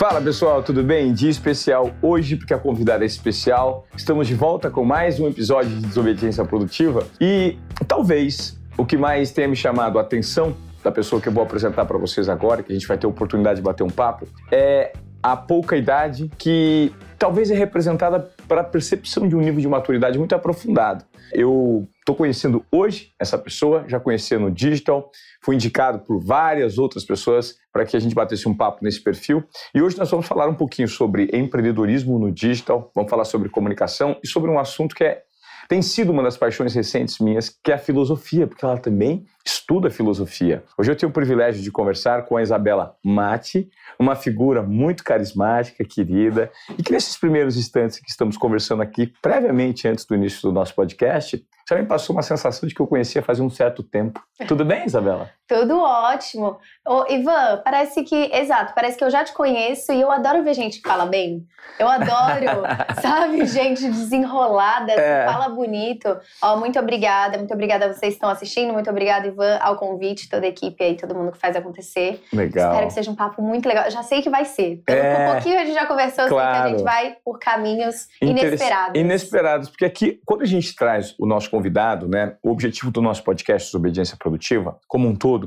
Fala pessoal, tudo bem? Dia especial hoje, porque a convidada é especial. Estamos de volta com mais um episódio de Desobediência Produtiva e talvez o que mais tenha me chamado a atenção da pessoa que eu vou apresentar para vocês agora, que a gente vai ter a oportunidade de bater um papo, é a pouca idade que talvez é representada para a percepção de um nível de maturidade muito aprofundado. Eu estou conhecendo hoje essa pessoa, já conheci no digital, fui indicado por várias outras pessoas para que a gente batesse um papo nesse perfil. E hoje nós vamos falar um pouquinho sobre empreendedorismo no digital, vamos falar sobre comunicação e sobre um assunto que é tem sido uma das paixões recentes minhas, que é a filosofia, porque ela também estuda filosofia. Hoje eu tenho o privilégio de conversar com a Isabela Mati, uma figura muito carismática, querida, e que nesses primeiros instantes que estamos conversando aqui, previamente antes do início do nosso podcast, já me passou uma sensação de que eu conhecia fazia um certo tempo. Tudo bem, Isabela? Tudo ótimo. Ô, Ivan, parece que, exato, parece que eu já te conheço e eu adoro ver gente que fala bem. Eu adoro, sabe, gente desenrolada, é. fala bonito. Ó, muito obrigada, muito obrigada a vocês que estão assistindo, muito obrigada, Ivan, ao convite, toda a equipe aí, todo mundo que faz acontecer. Legal. Espero que seja um papo muito legal. Eu já sei que vai ser. Pelo é, um pouquinho a gente já conversou, claro. sei que a gente vai por caminhos inesperados. Inesperados, porque aqui, quando a gente traz o nosso convidado, né, o objetivo do nosso podcast Desobediência Produtiva, como um todo,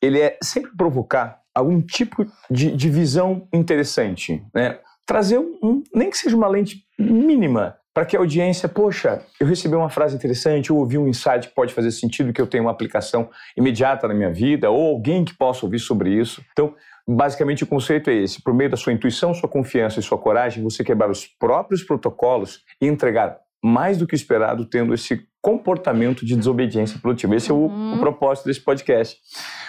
ele é sempre provocar algum tipo de, de visão interessante, né? Trazer um, um, nem que seja uma lente mínima para que a audiência, poxa, eu recebi uma frase interessante, eu ouvi um insight que pode fazer sentido, que eu tenho uma aplicação imediata na minha vida, ou alguém que possa ouvir sobre isso. Então, basicamente o conceito é esse: por meio da sua intuição, sua confiança e sua coragem, você quebrar os próprios protocolos e entregar mais do que esperado, tendo esse comportamento de desobediência produtiva. Esse uhum. é o, o, uhum. propósito desse podcast.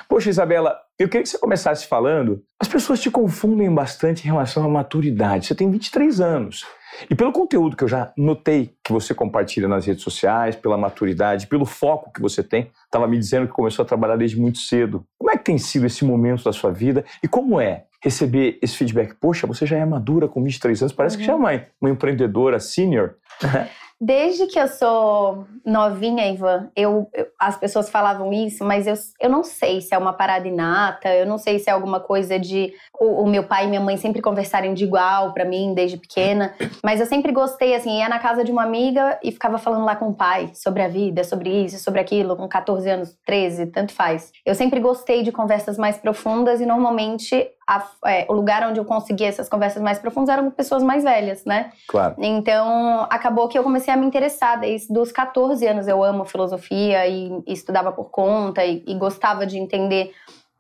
Poxa, Isabela, eu queria que você começasse falando. As pessoas te confundem bastante em relação à maturidade. Você tem 23 anos. E pelo conteúdo que eu já notei que você compartilha nas redes sociais, pela maturidade, pelo foco que você tem, estava me dizendo que começou a trabalhar desde muito cedo. Como é que tem sido esse momento da sua vida e como é receber esse feedback? Poxa, você já é madura com 23 anos, parece uhum. que já é uma, uma empreendedora senior. Desde que eu sou novinha, Ivan, eu, eu, as pessoas falavam isso, mas eu, eu não sei se é uma parada inata, eu não sei se é alguma coisa de o, o meu pai e minha mãe sempre conversarem de igual para mim desde pequena, mas eu sempre gostei, assim, ia na casa de uma amiga e ficava falando lá com o pai sobre a vida, sobre isso, sobre aquilo, com 14 anos, 13, tanto faz. Eu sempre gostei de conversas mais profundas e normalmente a, é, o lugar onde eu conseguia essas conversas mais profundas eram com pessoas mais velhas, né? Claro. Então, acabou que eu comecei a me interessar. Desde dos 14 anos eu amo filosofia e, e estudava por conta e, e gostava de entender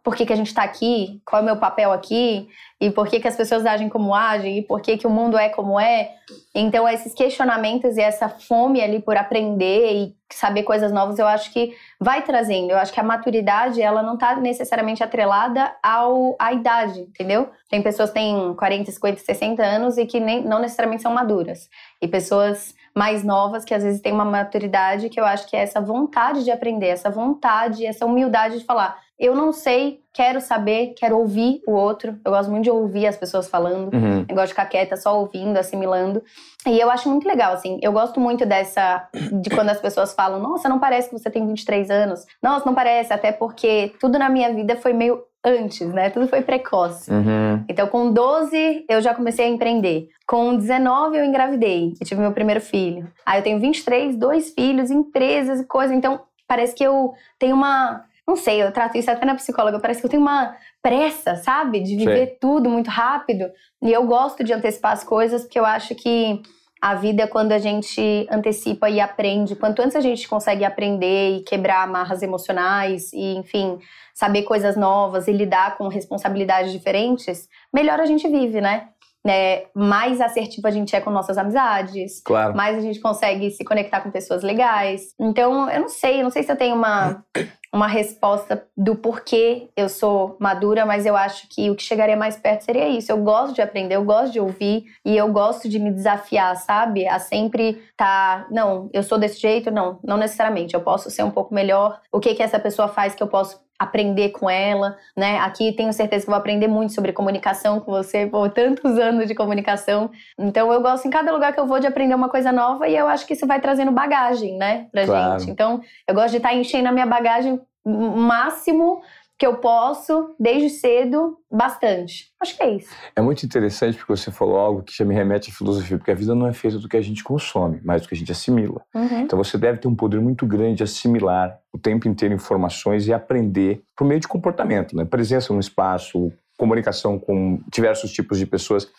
por que, que a gente está aqui, qual é o meu papel aqui, e por que, que as pessoas agem como agem, e por que, que o mundo é como é. Então, esses questionamentos e essa fome ali por aprender e saber coisas novas, eu acho que vai trazendo. Eu acho que a maturidade, ela não está necessariamente atrelada ao, à idade, entendeu? Tem pessoas que têm 40, 50, 60 anos e que nem, não necessariamente são maduras. E pessoas mais novas que às vezes têm uma maturidade que eu acho que é essa vontade de aprender, essa vontade, essa humildade de falar eu não sei, quero saber, quero ouvir o outro. Eu gosto muito de ouvir as pessoas falando. Uhum. Eu gosto de ficar quieta, só ouvindo, assimilando. E eu acho muito legal, assim. Eu gosto muito dessa. de quando as pessoas falam: Nossa, não parece que você tem 23 anos. Nossa, não parece, até porque tudo na minha vida foi meio antes, né? Tudo foi precoce. Uhum. Então, com 12, eu já comecei a empreender. Com 19, eu engravidei. Eu tive meu primeiro filho. Aí, eu tenho 23, dois filhos, empresas e coisa. Então, parece que eu tenho uma não sei, eu trato isso até na psicóloga. Parece que eu tenho uma pressa, sabe? De viver Sim. tudo muito rápido. E eu gosto de antecipar as coisas porque eu acho que a vida é quando a gente antecipa e aprende. Quanto antes a gente consegue aprender e quebrar amarras emocionais e, enfim, saber coisas novas e lidar com responsabilidades diferentes, melhor a gente vive, né? Né, mais assertivo a gente é com nossas amizades, claro. mais a gente consegue se conectar com pessoas legais. Então, eu não sei, eu não sei se eu tenho uma, uma resposta do porquê eu sou madura, mas eu acho que o que chegaria mais perto seria isso. Eu gosto de aprender, eu gosto de ouvir e eu gosto de me desafiar, sabe? A sempre tá, não, eu sou desse jeito, não, não necessariamente. Eu posso ser um pouco melhor. O que que essa pessoa faz que eu posso aprender com ela, né? Aqui tenho certeza que vou aprender muito sobre comunicação com você, por tantos anos de comunicação. Então eu gosto em cada lugar que eu vou de aprender uma coisa nova e eu acho que isso vai trazendo bagagem, né, pra claro. gente. Então eu gosto de estar tá enchendo a minha bagagem máximo que eu posso, desde cedo, bastante. Acho que é isso. É muito interessante porque você falou algo que já me remete à filosofia, porque a vida não é feita do que a gente consome, mas do que a gente assimila. Uhum. Então você deve ter um poder muito grande de assimilar o tempo inteiro informações e aprender por meio de comportamento, né? Presença no espaço, comunicação com diversos tipos de pessoas.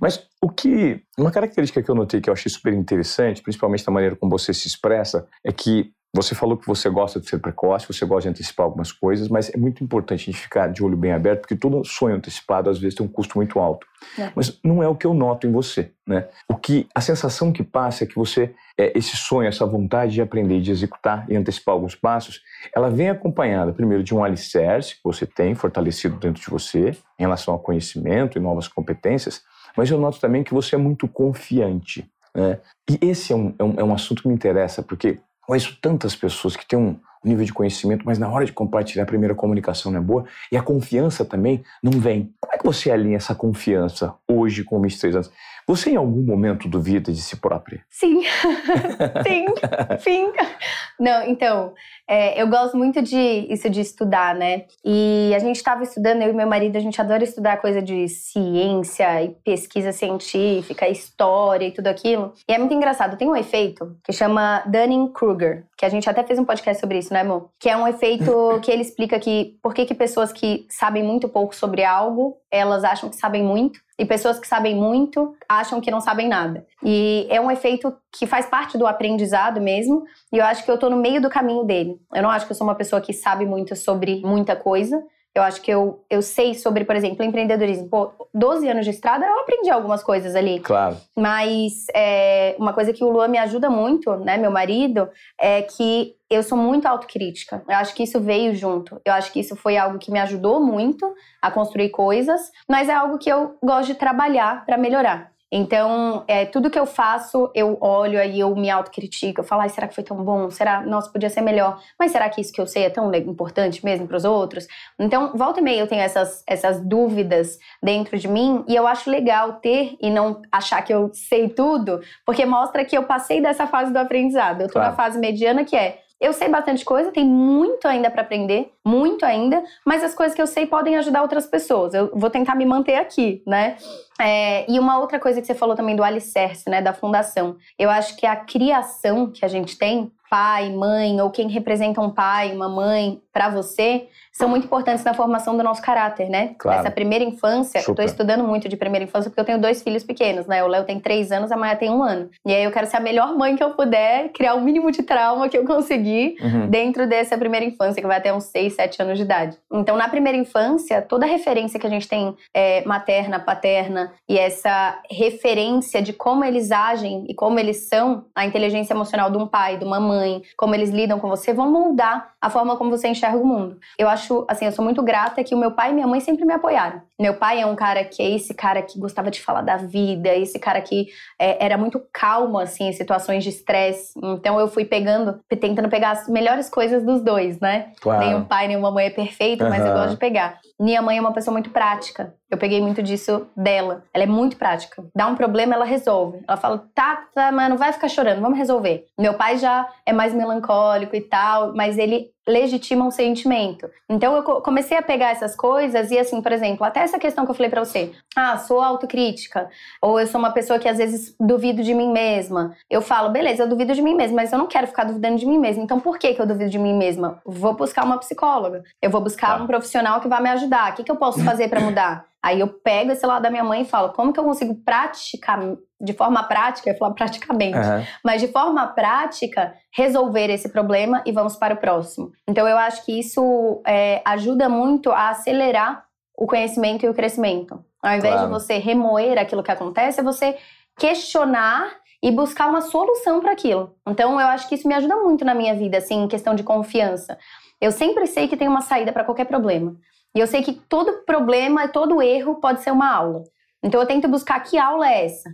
Mas o que. Uma característica que eu notei que eu achei super interessante, principalmente da maneira como você se expressa, é que você falou que você gosta de ser precoce, você gosta de antecipar algumas coisas, mas é muito importante a gente ficar de olho bem aberto, porque todo sonho antecipado às vezes tem um custo muito alto. É. Mas não é o que eu noto em você, né? O que a sensação que passa é que você é, esse sonho, essa vontade de aprender, de executar e antecipar alguns passos, ela vem acompanhada primeiro de um alicerce que você tem fortalecido dentro de você em relação ao conhecimento e novas competências, mas eu noto também que você é muito confiante. Né? E esse é um, é um, é um assunto que me interessa, porque Conheço tantas pessoas que têm um nível de conhecimento, mas na hora de compartilhar a primeira comunicação não é boa e a confiança também não vem. Como é que você alinha essa confiança hoje com 23 anos? Você em algum momento duvida de si própria? Sim. sim.Sim. Não, então, é, eu gosto muito de isso de estudar, né? E a gente estava estudando, eu e meu marido, a gente adora estudar coisa de ciência e pesquisa científica, história e tudo aquilo. E é muito engraçado, tem um efeito que chama Dunning-Kruger, que a gente até fez um podcast sobre isso, né, amor? Que é um efeito que ele explica que por que, que pessoas que sabem muito pouco sobre algo, elas acham que sabem muito. E pessoas que sabem muito acham que não sabem nada. E é um efeito que faz parte do aprendizado mesmo. E eu acho que eu tô no meio do caminho dele. Eu não acho que eu sou uma pessoa que sabe muito sobre muita coisa. Eu acho que eu, eu sei sobre, por exemplo, empreendedorismo. Pô, 12 anos de estrada, eu aprendi algumas coisas ali. Claro. Mas é, uma coisa que o Luan me ajuda muito, né, meu marido, é que eu sou muito autocrítica. Eu acho que isso veio junto. Eu acho que isso foi algo que me ajudou muito a construir coisas, mas é algo que eu gosto de trabalhar para melhorar. Então, é, tudo que eu faço, eu olho aí, eu me autocritico, eu falo, ai, será que foi tão bom? Será, nossa, podia ser melhor. Mas será que isso que eu sei é tão importante mesmo para os outros? Então, volta e meia eu tenho essas, essas dúvidas dentro de mim e eu acho legal ter e não achar que eu sei tudo, porque mostra que eu passei dessa fase do aprendizado. Eu tô Claro. na fase mediana que é eu sei bastante coisa, tem muito ainda para aprender, muito ainda, mas as coisas que eu sei podem ajudar outras pessoas. Eu vou tentar me manter aqui, né? É, e uma outra coisa que você falou também do alicerce, né, da fundação. Eu acho que a criação que a gente tem, pai, mãe, ou quem representa um pai, uma mãe para você, são muito importantes na formação do nosso caráter, né? Claro. Essa primeira infância, eu tô Super. estudando muito de primeira infância porque eu tenho dois filhos pequenos, né? O Léo tem três anos, a Maia tem um ano. E aí eu quero ser a melhor mãe que eu puder, criar o mínimo de trauma que eu conseguir Uhum. dentro dessa primeira infância, que vai até uns 6, 7 anos de idade. Então, na primeira infância, toda a referência que a gente tem é, materna, paterna, e essa referência de como eles agem e como eles são, a inteligência emocional de um pai, de uma mãe, como eles lidam com você, vão moldar a forma como você enxerga o mundo. Eu acho, assim, eu sou muito grata que o meu pai e minha mãe sempre me apoiaram. Meu pai é um cara que é esse cara que gostava de falar da vida, esse cara que é, era muito calmo, assim, em situações de estresse. Então, eu fui pegando, tentando pegar as melhores coisas dos dois, né? Claro. Nenhum pai, nenhuma mãe é perfeito, mas eu gosto de pegar. Minha mãe é uma pessoa muito prática. Eu peguei muito disso dela. Ela é muito prática. Dá um problema, ela resolve. Ela fala, tá, tá, mas não vai ficar chorando, vamos resolver. Meu pai já é mais melancólico e tal, mas ele legitima um sentimento. Então eu co- comecei a pegar essas coisas e assim, por exemplo, até essa questão que eu falei pra você. Ah, sou autocrítica. Ou eu sou uma pessoa que às vezes duvido de mim mesma. Eu falo, beleza, eu duvido de mim mesma, mas eu não quero ficar duvidando de mim mesma. Então por que que eu duvido de mim mesma? Vou buscar uma psicóloga. Eu vou buscar Tá. um profissional que vai me ajudar. O que, que eu posso fazer pra mudar? Aí eu pego esse lado da minha mãe e falo, como que eu consigo praticar, de forma prática, eu falar praticamente, Aham. mas de forma prática, resolver esse problema e vamos para o próximo. Então eu acho que isso é, ajuda muito a acelerar o conhecimento e o crescimento. Ao invés Claro. de você remoer aquilo que acontece, é você questionar e buscar uma solução para aquilo. Então eu acho que isso me ajuda muito na minha vida, assim, em questão de confiança. Eu sempre sei que tem uma saída para qualquer problema. E eu sei que todo problema, todo erro pode ser uma aula. Então eu tento buscar que aula é essa,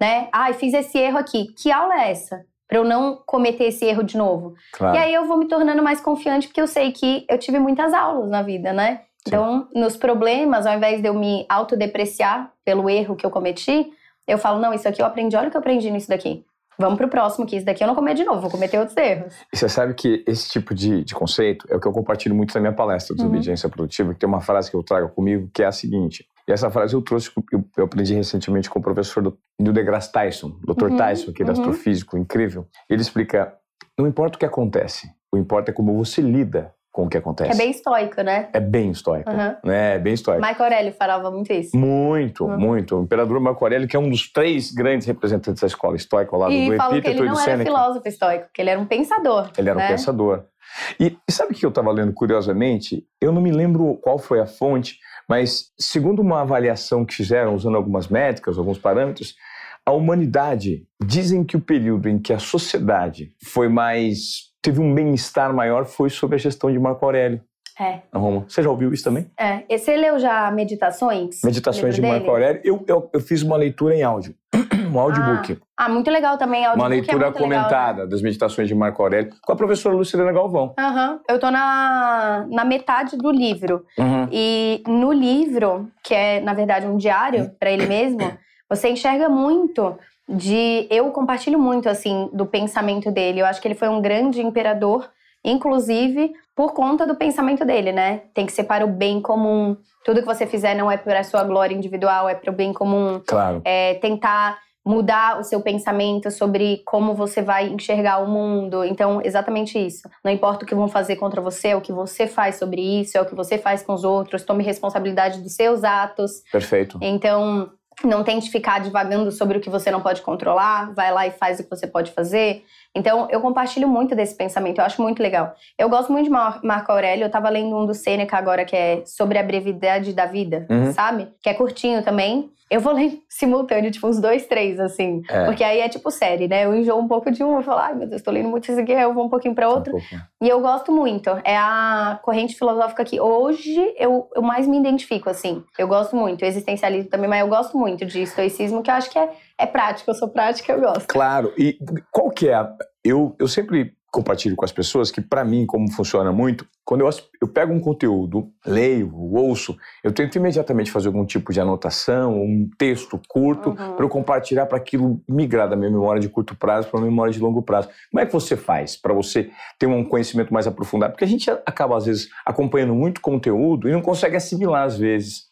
né? Ai, fiz esse erro aqui. Que aula é essa? Para eu não cometer esse erro de novo. Claro. E aí eu vou me tornando mais confiante porque eu sei que eu tive muitas aulas na vida, né? Então, nos problemas, ao invés de eu me autodepreciar pelo erro que eu cometi, eu falo, não, isso aqui eu aprendi, olha o que eu aprendi nisso daqui. Vamos pro próximo, que isso daqui eu não comer de novo, vou cometer outros erros. E você sabe que esse tipo de, de conceito é o que eu compartilho muito na minha palestra de desobediência uhum. produtiva, que tem uma frase que eu trago comigo que é a seguinte. E essa frase eu trouxe, eu, eu aprendi recentemente com o professor do, Neil deGrasse Tyson, Dr. Uhum. Tyson, aquele uhum. astrofísico incrível. Ele explica, não importa o que acontece, o importa é como você lida com o que acontece. É bem estoico, né? É bem estoico. Uhum. Né? É bem estoico. Marco Aurélio falava muito isso. Muito, uhum. muito. O imperador Marco Aurélio, que é um dos três grandes representantes da escola estoica lado e do Epíteto que ele não era filósofo estoico, que ele era um pensador. Ele era né? um pensador. E, e sabe o que eu estava lendo curiosamente? Eu não me lembro qual foi a fonte, mas segundo uma avaliação que fizeram usando algumas métricas, alguns parâmetros, a humanidade dizem que o período em que a sociedade foi mais teve um bem-estar maior foi sob a gestão de Marco Aurélio. É. Na Roma. Você já ouviu isso também? É. E você leu já Meditações? Meditações de Marco Aurélio. Eu, eu, eu, fiz uma leitura em áudio. um audiobook. Ah, ah, muito legal também. Audiobook uma leitura é comentada legal. das Meditações de Marco Aurélio com a professora Lucilena Galvão. Uhum. Eu tô na, na metade do livro. Uhum. E no livro, que é, na verdade, um diário para ele mesmo, você enxerga muito de eu compartilho muito assim do pensamento dele. Eu acho que ele foi um grande imperador, inclusive por conta do pensamento dele, né? Tem que ser para o bem comum. Tudo que você fizer não é para a sua glória individual, é para o bem comum. Claro. É tentar mudar o seu pensamento sobre como você vai enxergar o mundo. Então, exatamente isso. Não importa o que vão fazer contra você, é o que você faz sobre isso, é o que você faz com os outros. Tome responsabilidade dos seus atos. Perfeito. Então, não tente ficar divagando sobre o que você não pode controlar, vai lá e faz o que você pode fazer. Então, eu compartilho muito desse pensamento, eu acho muito legal. Eu gosto muito de Marco Aurélio, eu tava lendo um do Sêneca agora que é sobre a brevidade da vida, uhum. sabe? Que é curtinho também. Eu vou ler simultâneo, tipo, uns dois, três, assim. É. Porque aí é tipo série, né? Eu enjoo um pouco de um, eu falo, ai meu Deus, tô lendo muito isso aqui, eu vou um pouquinho pra outro. Um e eu gosto muito. É a corrente filosófica que hoje eu, eu mais me identifico, assim. Eu gosto muito. Existencialismo também, mas eu gosto muito de estoicismo, que eu acho que é, é prático. Eu sou prática, eu gosto. Claro. E qual que é a... Eu, eu sempre compartilho com as pessoas que, para mim, como funciona muito, quando eu, eu pego um conteúdo, leio, ouço, eu tento imediatamente fazer algum tipo de anotação, um texto curto, uhum. para eu compartilhar para aquilo migrar da minha memória de curto prazo para a memória de longo prazo. Como é que você faz para você ter um conhecimento mais aprofundado? Porque a gente acaba, às vezes, acompanhando muito conteúdo e não consegue assimilar, às vezes.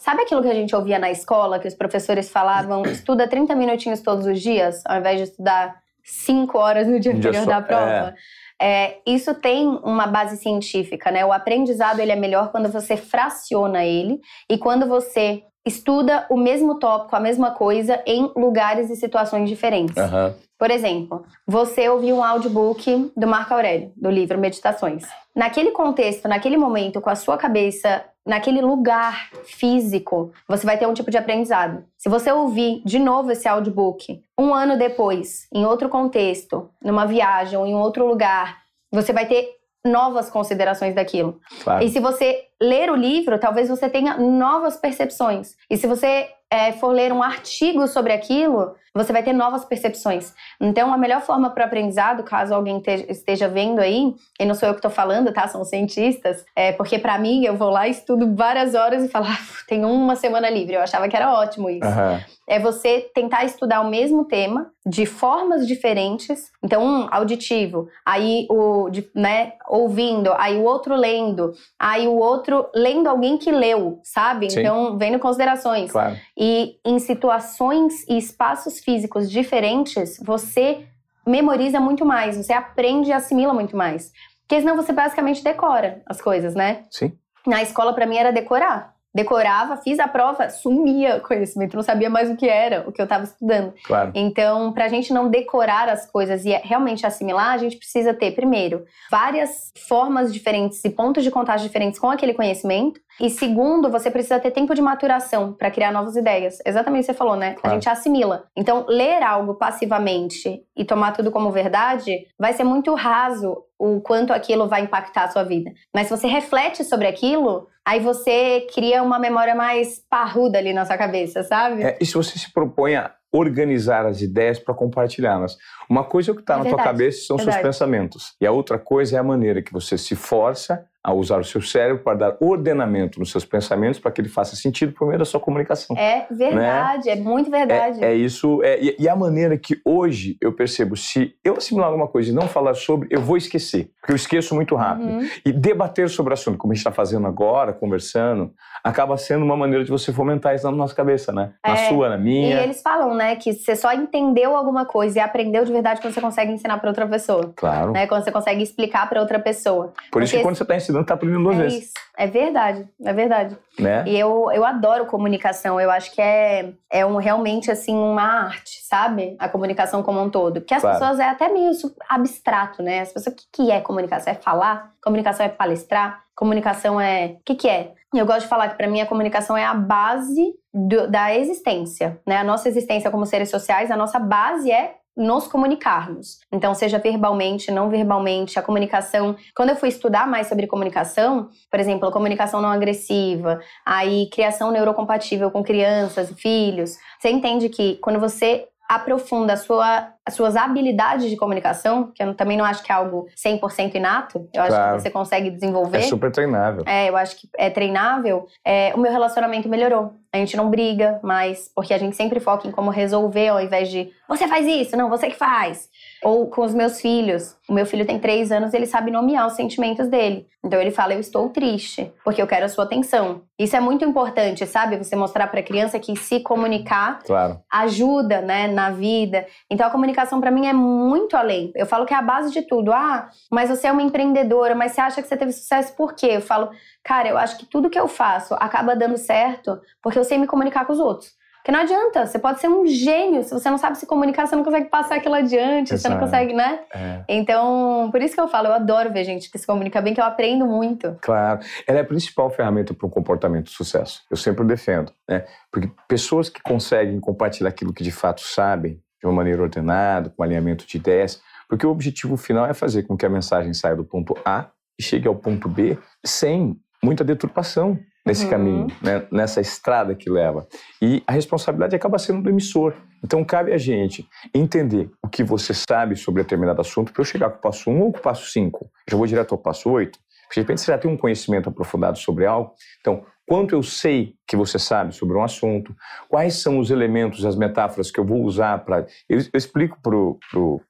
Sabe aquilo que a gente ouvia na escola, que os professores falavam, estuda 30 minutinhos todos os dias, ao invés de estudar cinco horas no dia anterior da prova. É. é. isso tem uma base científica, né? O aprendizado ele é melhor quando você fraciona ele e quando você estuda o mesmo tópico, a mesma coisa, em lugares e situações diferentes. Uhum. Por exemplo, você ouviu um audiobook do Marco Aurélio, do livro Meditações. Naquele contexto, naquele momento, com a sua cabeça naquele lugar físico, você vai ter um tipo de aprendizado. Se você ouvir de novo esse audiobook um ano depois, em outro contexto, numa viagem ou em outro lugar, você vai ter novas considerações daquilo. Claro. E se você ler o livro, talvez você tenha novas percepções. E se você é, for ler um artigo sobre aquilo, você vai ter novas percepções. Então, a melhor forma para o aprendizado, caso alguém esteja vendo aí, e não sou eu que estou falando, tá? São cientistas, é porque para mim eu vou lá, estudo várias horas e falo, ah, tenho uma semana livre. Eu achava que era ótimo isso. Uhum. É você tentar estudar o mesmo tema de formas diferentes. Então, um auditivo, aí o, de, né, ouvindo, aí o outro lendo, aí o outro lendo alguém que leu, sabe? Sim. Então, vendo considerações. Claro. E em situações e espaços físicos diferentes, você memoriza muito mais, você aprende e assimila muito mais. Porque senão você basicamente decora as coisas, né? Sim. Na escola, para mim, era decorar decorava, fiz a prova, sumia o conhecimento, não sabia mais o que era, o que eu estava estudando. Claro. Então, para a gente não decorar as coisas e realmente assimilar, a gente precisa ter, primeiro, várias formas diferentes e pontos de contato diferentes com aquele conhecimento. E segundo, você precisa ter tempo de maturação para criar novas ideias. Exatamente o que você falou, né? Claro. A gente assimila. Então, ler algo passivamente e tomar tudo como verdade vai ser muito raso o quanto aquilo vai impactar a sua vida. Mas se você reflete sobre aquilo, aí você cria uma memória mais parruda ali na sua cabeça, sabe? É, e se você se propõe a organizar as ideias para compartilhá-las. Uma coisa é o que está é na verdade, tua cabeça são verdade. seus pensamentos. E a outra coisa é a maneira que você se força a usar o seu cérebro para dar ordenamento nos seus pensamentos para que ele faça sentido por meio da sua comunicação. É verdade, né? é muito verdade. É, é isso, é, e, e, a maneira que hoje eu percebo, se eu assimilar alguma coisa e não falar sobre, eu vou esquecer, porque eu esqueço muito rápido. Uhum. E debater sobre o assunto, como a gente está fazendo agora, conversando, acaba sendo uma maneira de você fomentar isso na nossa cabeça, né? Na é, sua, na minha. E eles falam, né, que você só entendeu alguma coisa e aprendeu de verdade quando você consegue ensinar para outra pessoa. Claro. Né? Quando você consegue explicar para outra pessoa. Por Porque isso que quando você está ensinando, está aprendendo duas é vezes. Isso. É verdade, é verdade. Né? E eu, eu adoro comunicação. Eu acho que é, é um, realmente assim uma arte, sabe? A comunicação como um todo. Porque as claro. pessoas é até meio abstrato, né? As pessoas, o que, que é comunicação? É falar? Comunicação é palestrar? Comunicação é. O que, que é? Eu gosto de falar que para mim a comunicação é a base do, da existência, né? A nossa existência como seres sociais, a nossa base é nos comunicarmos. Então, seja verbalmente, não verbalmente, a comunicação. Quando eu fui estudar mais sobre comunicação, por exemplo, a comunicação não agressiva, aí criação neurocompatível com crianças, filhos, você entende que quando você aprofunda sua, as suas habilidades de comunicação, que eu também não acho que é algo 100% inato, eu acho claro. que você consegue desenvolver. É super treinável. É, eu acho que é treinável. É, o meu relacionamento melhorou. A gente não briga mais, porque a gente sempre foca em como resolver ao invés de você faz isso, não, você que faz. Ou com os meus filhos. O meu filho tem três anos e ele sabe nomear os sentimentos dele. Então ele fala: Eu estou triste, porque eu quero a sua atenção. Isso é muito importante, sabe? Você mostrar para a criança que se comunicar claro. ajuda, né, na vida. Então a comunicação para mim é muito além. Eu falo que é a base de tudo. Ah, mas você é uma empreendedora, mas você acha que você teve sucesso por quê? Eu falo, cara, eu acho que tudo que eu faço acaba dando certo porque eu sei me comunicar com os outros. Porque não adianta, você pode ser um gênio, se você não sabe se comunicar, você não consegue passar aquilo adiante, Exato. você não consegue, né? É. Então, por isso que eu falo, eu adoro ver gente que se comunica bem, que eu aprendo muito. Claro, ela é a principal ferramenta para um comportamento de sucesso. Eu sempre defendo, né? Porque pessoas que conseguem compartilhar aquilo que de fato sabem, de uma maneira ordenada, com alinhamento de ideias, porque o objetivo final é fazer com que a mensagem saia do ponto A e chegue ao ponto B sem muita deturpação, nesse uhum. caminho, né? nessa estrada que leva. E a responsabilidade acaba sendo do emissor. Então cabe a gente entender o que você sabe sobre determinado assunto para eu chegar com o passo 1 ou com o passo 5. Já vou direto ao passo 8. Porque de repente você já tem um conhecimento aprofundado sobre algo. Então, quanto eu sei que você sabe sobre um assunto, quais são os elementos, as metáforas que eu vou usar para. Eu, eu, explico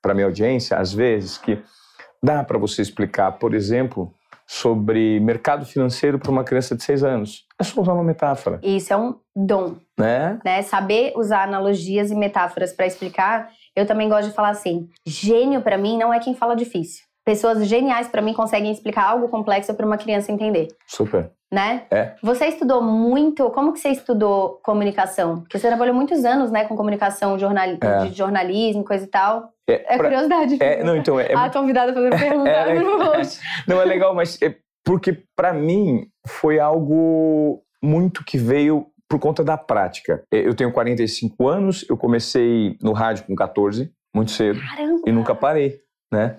para a minha audiência, às vezes, que dá para você explicar, por exemplo, sobre mercado financeiro para uma criança de seis anos. É só usar uma metáfora. Isso é um dom. Né? né? Saber usar analogias e metáforas para explicar. Eu também gosto de falar assim: gênio para mim não é quem fala difícil. Pessoas geniais para mim conseguem explicar algo complexo para uma criança entender. Super. Né? É. Você estudou muito. Como que você estudou comunicação? Porque você trabalhou muitos anos, né, com comunicação jornal, é. de jornalismo, coisa e tal. É, é pra, curiosidade. É, não, então é. Ah, convidada a fazer pergunta. É, é, não, é legal, mas é porque para mim foi algo muito que veio por conta da prática. É, eu tenho 45 anos, eu comecei no rádio com 14, muito cedo. Caramba. E nunca parei, né?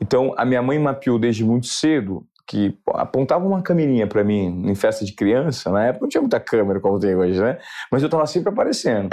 Então, a minha mãe mapeou desde muito cedo que apontava uma câmerinha para mim em festa de criança, na época não tinha muita câmera como tem hoje, né? Mas eu tava sempre aparecendo.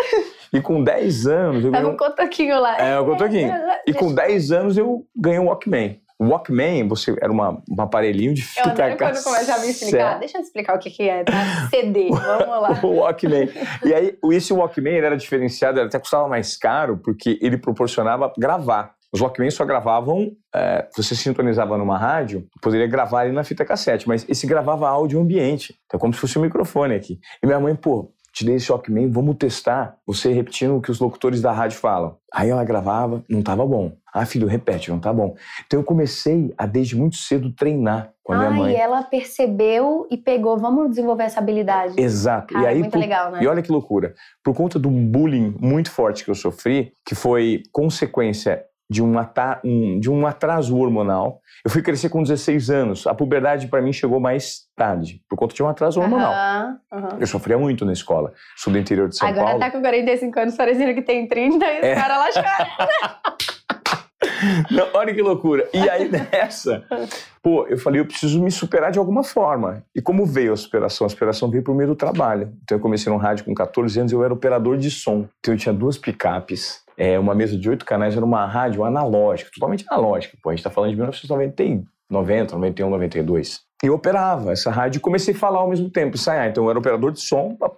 E com 10 anos... Eu Tava ganhei... um cotoquinho lá. É, um cotoquinho. E com 10 anos eu ganhei um Walkman. O Walkman, você era uma, um aparelhinho de fita Eu quando começa a me explicar. Deixa eu explicar o que, que é, tá? CD, vamos lá. o Walkman. E aí, esse Walkman ele era diferenciado, ele até custava mais caro, porque ele proporcionava gravar. Os Walkman só gravavam, é, você sintonizava numa rádio, poderia gravar ali na fita cassete, mas esse gravava áudio ambiente. Então, como se fosse um microfone aqui. E minha mãe, pô, te dei esse Walkman, vamos testar. Você repetindo o que os locutores da rádio falam. Aí ela gravava, não estava bom. Ah, filho, repete, não tá bom. Então eu comecei a desde muito cedo treinar com a ah, minha mãe. e ela percebeu e pegou, vamos desenvolver essa habilidade. Exato. Cara, e aí, muito por, legal, né? E olha que loucura. Por conta do bullying muito forte que eu sofri, que foi consequência de um, um, de um atraso hormonal. Eu fui crescer com 16 anos. A puberdade para mim chegou mais tarde, por conta de um atraso hormonal. Uhum, uhum. Eu sofria muito na escola. Sou do interior de São Agora Paulo. Agora tá com 45 anos, parecendo que tem 30 e é. os caras olha que loucura. E aí nessa, pô, eu falei, eu preciso me superar de alguma forma. E como veio a superação? A superação veio por meio do trabalho. Então eu comecei no rádio com 14 anos, eu era operador de som. Então eu tinha duas picapes, é, uma mesa de oito canais, era uma rádio analógica, totalmente analógica. Pô, a gente tá falando de 1990, 90, 91, 92. eu operava essa rádio e comecei a falar ao mesmo tempo, ensaiar. Então eu era operador de som, pá,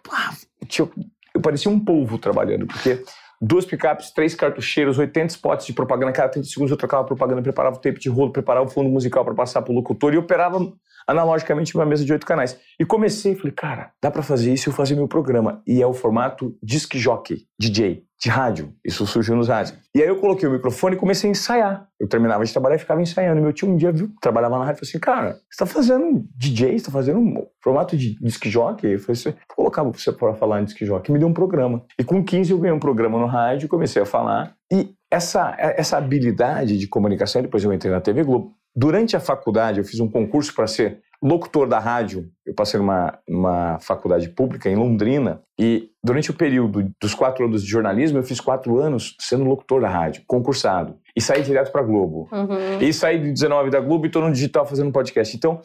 eu parecia um polvo trabalhando, porque duas picapes, três cartucheiros, 80 spots de propaganda, cada 30 segundos eu trocava propaganda, preparava o tape de rolo, preparava o fundo musical para passar para o locutor e operava analogicamente uma mesa de oito canais. E comecei, falei, cara, dá para fazer isso e eu fazer meu programa. E é o formato disc jockey, DJ de rádio. Isso surgiu nos rádios. E aí eu coloquei o microfone e comecei a ensaiar. Eu terminava de trabalhar e ficava ensaiando. Meu tio um dia viu, trabalhava na rádio e falou assim: Cara, você tá fazendo DJ, você tá fazendo um formato de disc jockey? Eu falei assim: Vou colocar você para falar em disc jockey. Me deu um programa. E com 15 eu ganhei um programa no rádio, comecei a falar. E essa, essa habilidade de comunicação, depois eu entrei na TV Globo. Durante a faculdade, eu fiz um concurso para ser locutor da rádio. Eu passei numa, numa faculdade pública em Londrina e durante o período dos quatro anos de jornalismo, eu fiz quatro anos sendo locutor da rádio, concursado. E saí direto para Globo. Uhum. E saí de 19 da Globo e estou no digital fazendo podcast. Então,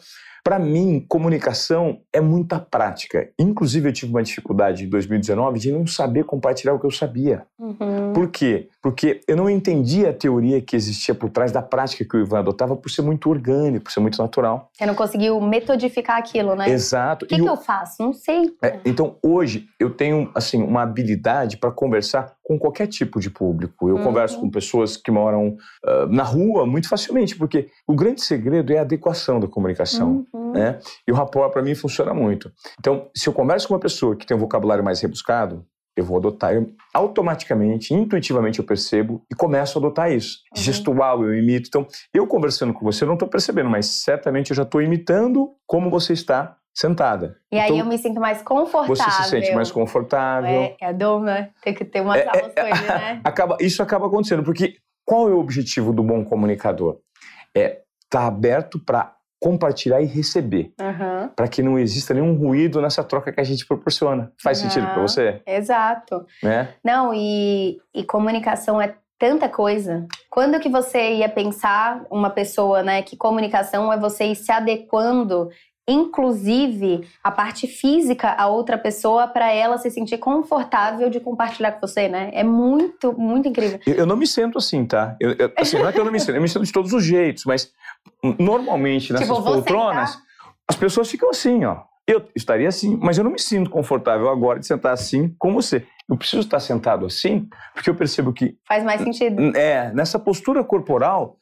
para mim, comunicação é muita prática. Inclusive, eu tive uma dificuldade em 2019 de não saber compartilhar o que eu sabia. Uhum. Por quê? Porque eu não entendia a teoria que existia por trás da prática que o Ivan adotava por ser muito orgânico, por ser muito natural. Você não conseguiu metodificar aquilo, né? Exato. O que, que eu faço? Não sei. É, então, hoje, eu tenho assim uma habilidade para conversar com qualquer tipo de público. Eu uhum. converso com pessoas que moram uh, na rua muito facilmente, porque o grande segredo é a adequação da comunicação. Uhum. Né? E o rapport, para mim, funciona muito. Então, se eu converso com uma pessoa que tem um vocabulário mais rebuscado, eu vou adotar. Eu, automaticamente, intuitivamente, eu percebo e começo a adotar isso. Uhum. Gestual, eu imito. Então, eu conversando com você, eu não estou percebendo, mas certamente eu já estou imitando como você está sentada. E aí então, eu me sinto mais confortável. Você se sente mais confortável. É, é a doma, tem que ter umas é, é, é né? Acaba, isso acaba acontecendo, porque qual é o objetivo do bom comunicador? É estar tá aberto para compartilhar e receber, uhum. para que não exista nenhum ruído nessa troca que a gente proporciona. Faz uhum. sentido para você? Exato. Né? Não, e, e comunicação é tanta coisa. Quando que você ia pensar uma pessoa, né, que comunicação é você ir se adequando inclusive a parte física a outra pessoa para ela se sentir confortável de compartilhar com você, né? É muito, muito incrível. Eu, eu não me sinto assim, tá? Eu, eu, assim, não é que eu não me sinto, eu me sinto de todos os jeitos, mas normalmente nessas tipo, poltronas sentar... as pessoas ficam assim, ó. Eu estaria assim, mas eu não me sinto confortável agora de sentar assim com você. Eu preciso estar sentado assim, porque eu percebo que faz mais sentido. É, nessa postura corporal,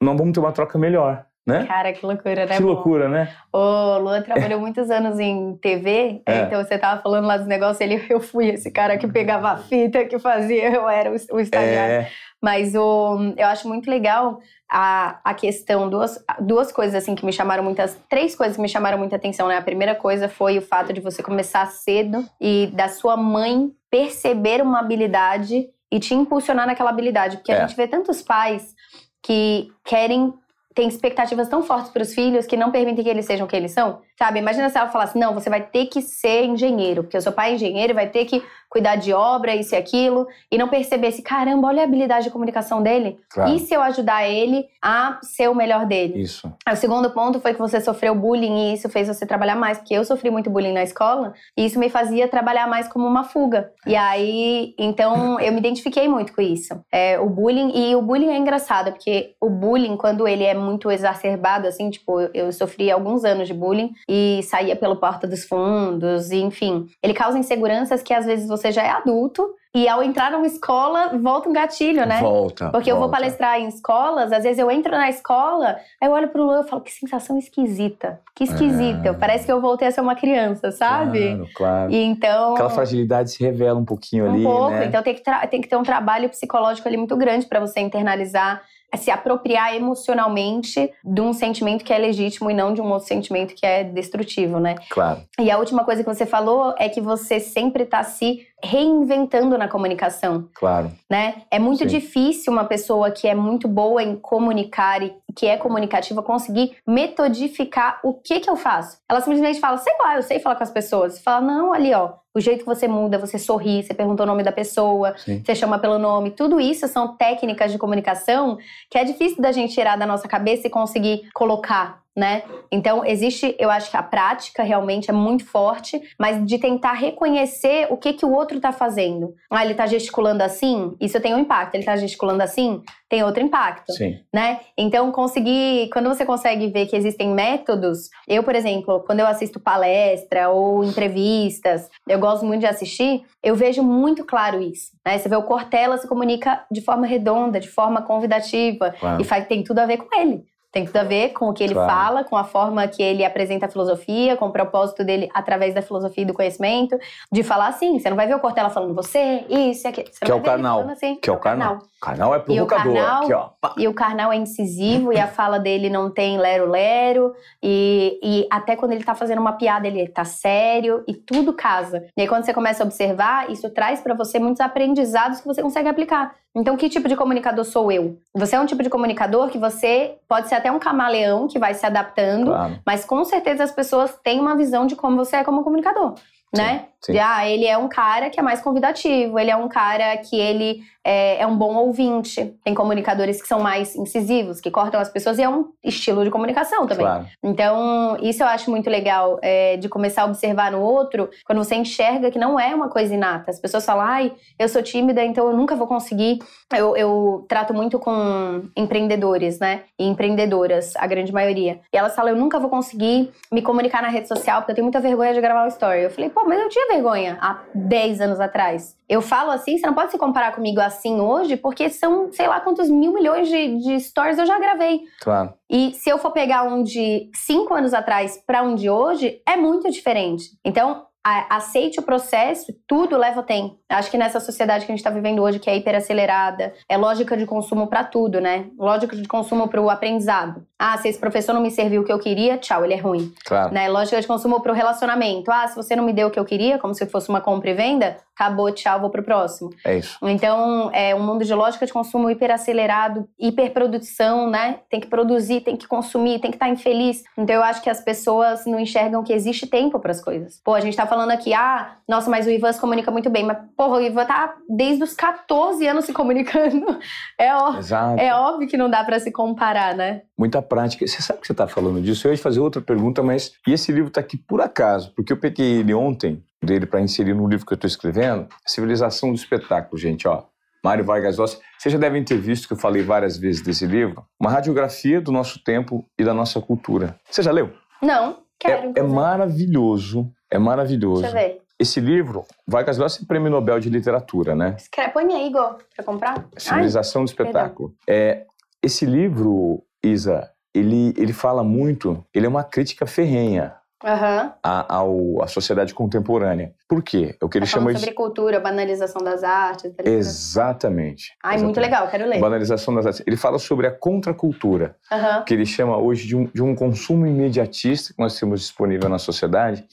nós vamos ter uma troca melhor né? Cara, que loucura, né? Que loucura, né? O Luan trabalhou muitos anos em TV, é. então você tava falando lá dos negócios, ele, eu fui esse cara que pegava a fita, que fazia, eu era o, o estagiário. É. Mas o, eu acho muito legal a, a questão, duas, duas coisas assim que me chamaram muitas, três coisas que me chamaram muita atenção, né? A primeira coisa foi o fato de você começar cedo e da sua mãe perceber uma habilidade e te impulsionar naquela habilidade, porque é. a gente vê tantos pais que querem tem expectativas tão fortes para os filhos que não permitem que eles sejam o que eles são. Sabe? Imagina se ela falasse: não, você vai ter que ser engenheiro, porque o seu pai é engenheiro e vai ter que cuidar de obra, isso e aquilo, e não percebesse: caramba, olha a habilidade de comunicação dele. Claro. E se eu ajudar ele a ser o melhor dele? Isso. O segundo ponto foi que você sofreu bullying e isso fez você trabalhar mais, porque eu sofri muito bullying na escola e isso me fazia trabalhar mais como uma fuga. E aí, então, eu me identifiquei muito com isso. É, o bullying, e o bullying é engraçado, porque o bullying, quando ele é muito exacerbado, assim, tipo, eu sofri alguns anos de bullying e saía pela porta dos fundos, e, enfim. Ele causa inseguranças que às vezes você já é adulto e ao entrar numa escola, volta um gatilho, né? Volta. Porque volta. eu vou palestrar em escolas, às vezes eu entro na escola, aí eu olho pro Luan e falo, que sensação esquisita. Que esquisita. É. Parece que eu voltei a ser uma criança, sabe? Claro, claro. E então. Aquela fragilidade se revela um pouquinho um ali. Um pouco. Né? Então tem que, tem que ter um trabalho psicológico ali muito grande para você internalizar se apropriar emocionalmente de um sentimento que é legítimo e não de um outro sentimento que é destrutivo, né? Claro. E a última coisa que você falou é que você sempre está se reinventando na comunicação. Claro. Né? É muito Sim. difícil uma pessoa que é muito boa em comunicar e que é comunicativa conseguir metodificar o que que eu faço. Ela simplesmente fala, sei lá, eu sei falar com as pessoas. Fala, não, ali ó, o jeito que você muda, você sorri, você pergunta o nome da pessoa, Sim. você chama pelo nome. Tudo isso são técnicas de comunicação que é difícil da gente tirar da nossa cabeça e conseguir colocar né? Então, existe, eu acho que a prática realmente é muito forte, mas de tentar reconhecer o que, que o outro tá fazendo. Ah, ele tá gesticulando assim, isso tem um impacto. Ele tá gesticulando assim, tem outro impacto, Sim. né? Então, conseguir, quando você consegue ver que existem métodos, eu, por exemplo, quando eu assisto palestra ou entrevistas, eu gosto muito de assistir, eu vejo muito claro isso, né? Você vê o Cortella se comunica de forma redonda, de forma convidativa, Claro. e faz, tem tudo a ver com ele. Tem tudo a ver com o que ele Claro. fala, com a forma que ele apresenta a filosofia, com o propósito dele através da filosofia e do conhecimento, de falar assim. Você não vai ver o Cortella falando você, isso e aquilo. Você Que é o falando assim, Que é o canal. O canal é E o provocador. carnal- Aqui, ó. Pá. E o Karnal é incisivo e a fala dele não tem lero-lero. E, e até quando ele tá fazendo uma piada, ele tá sério e tudo casa. E aí, quando você começa a observar, isso traz pra você muitos aprendizados que você consegue aplicar. Então, que tipo de comunicador sou eu? Você é um tipo de comunicador que você pode ser até um camaleão que vai se adaptando, Claro. mas com certeza as pessoas têm uma visão de como você é como comunicador. Né? sim. De, ah, ele é um cara que é mais convidativo, ele é um cara que ele é, é um bom ouvinte. Tem comunicadores que são mais incisivos, que cortam as pessoas, e é um estilo de comunicação também. Claro. Então, isso eu acho muito legal é, de começar a observar no outro, quando você enxerga que não é uma coisa inata. As pessoas falam, ai, eu sou tímida, então eu nunca vou conseguir. Eu, eu trato muito com empreendedores, né? E empreendedoras, a grande maioria. E elas falam, eu nunca vou conseguir me comunicar na rede social, porque eu tenho muita vergonha de gravar um story. Eu falei, pô, mas eu tinha vergonha há 10 anos atrás. Eu falo assim, você não pode se comparar comigo assim hoje, porque são, sei lá, quantos mil milhões de, de stories eu já gravei. Claro. E se eu for pegar um de cinco anos atrás para um de hoje, é muito diferente. Então, aceite o processo, tudo leva tempo. Acho que nessa sociedade que a gente está vivendo hoje, que é hiperacelerada, é lógica de consumo para tudo, né? Lógica de consumo para o aprendizado. Ah, se esse professor não me serviu o que eu queria, tchau, ele é ruim. Claro. Né? Lógica de consumo para o relacionamento. Ah, se você não me deu o que eu queria, como se fosse uma compra e venda, acabou, tchau, vou pro próximo. É isso. Então, é um mundo de lógica de consumo hiperacelerado, hiperprodução, né? Tem que produzir, tem que consumir, tem que estar infeliz. Então, eu acho que as pessoas não enxergam que existe tempo para as coisas. Pô, a gente tá falando aqui, ah, nossa, mas o Ivan se comunica muito bem. Mas, porra, o Ivan tá desde os 14 anos se comunicando. É, ó, é óbvio que não dá para se comparar, né? Muita prática. Você sabe que você está falando disso? Eu ia te fazer outra pergunta, mas. E esse livro está aqui por acaso, porque eu peguei ele ontem, dele, para inserir no livro que eu estou escrevendo, Civilização do Espetáculo, gente, ó. Mário Vargas Llosa. Vocês já devem ter visto que eu falei várias vezes desse livro. Uma radiografia do nosso tempo e da nossa cultura. Você já leu? Não, quero. É, é maravilhoso. É maravilhoso. Deixa eu ver. Esse livro, Vargas Llosa é prêmio Nobel de Literatura, né? Escreve, põe aí, Igor, pra comprar. Civilização do Espetáculo. É, esse livro, Isa, ele, ele fala muito, ele é uma crítica ferrenha Ai, Aham. à, ao- à sociedade contemporânea. Por quê? É o que ele Tá chama de... sobre cultura, banalização das artes. literatura. Exatamente. Ai, muito Exatamente. legal, quero ler. Banalização das artes. Ele fala sobre a contracultura, Aham. que ele chama hoje de um, de um consumo imediatista que nós temos disponível na sociedade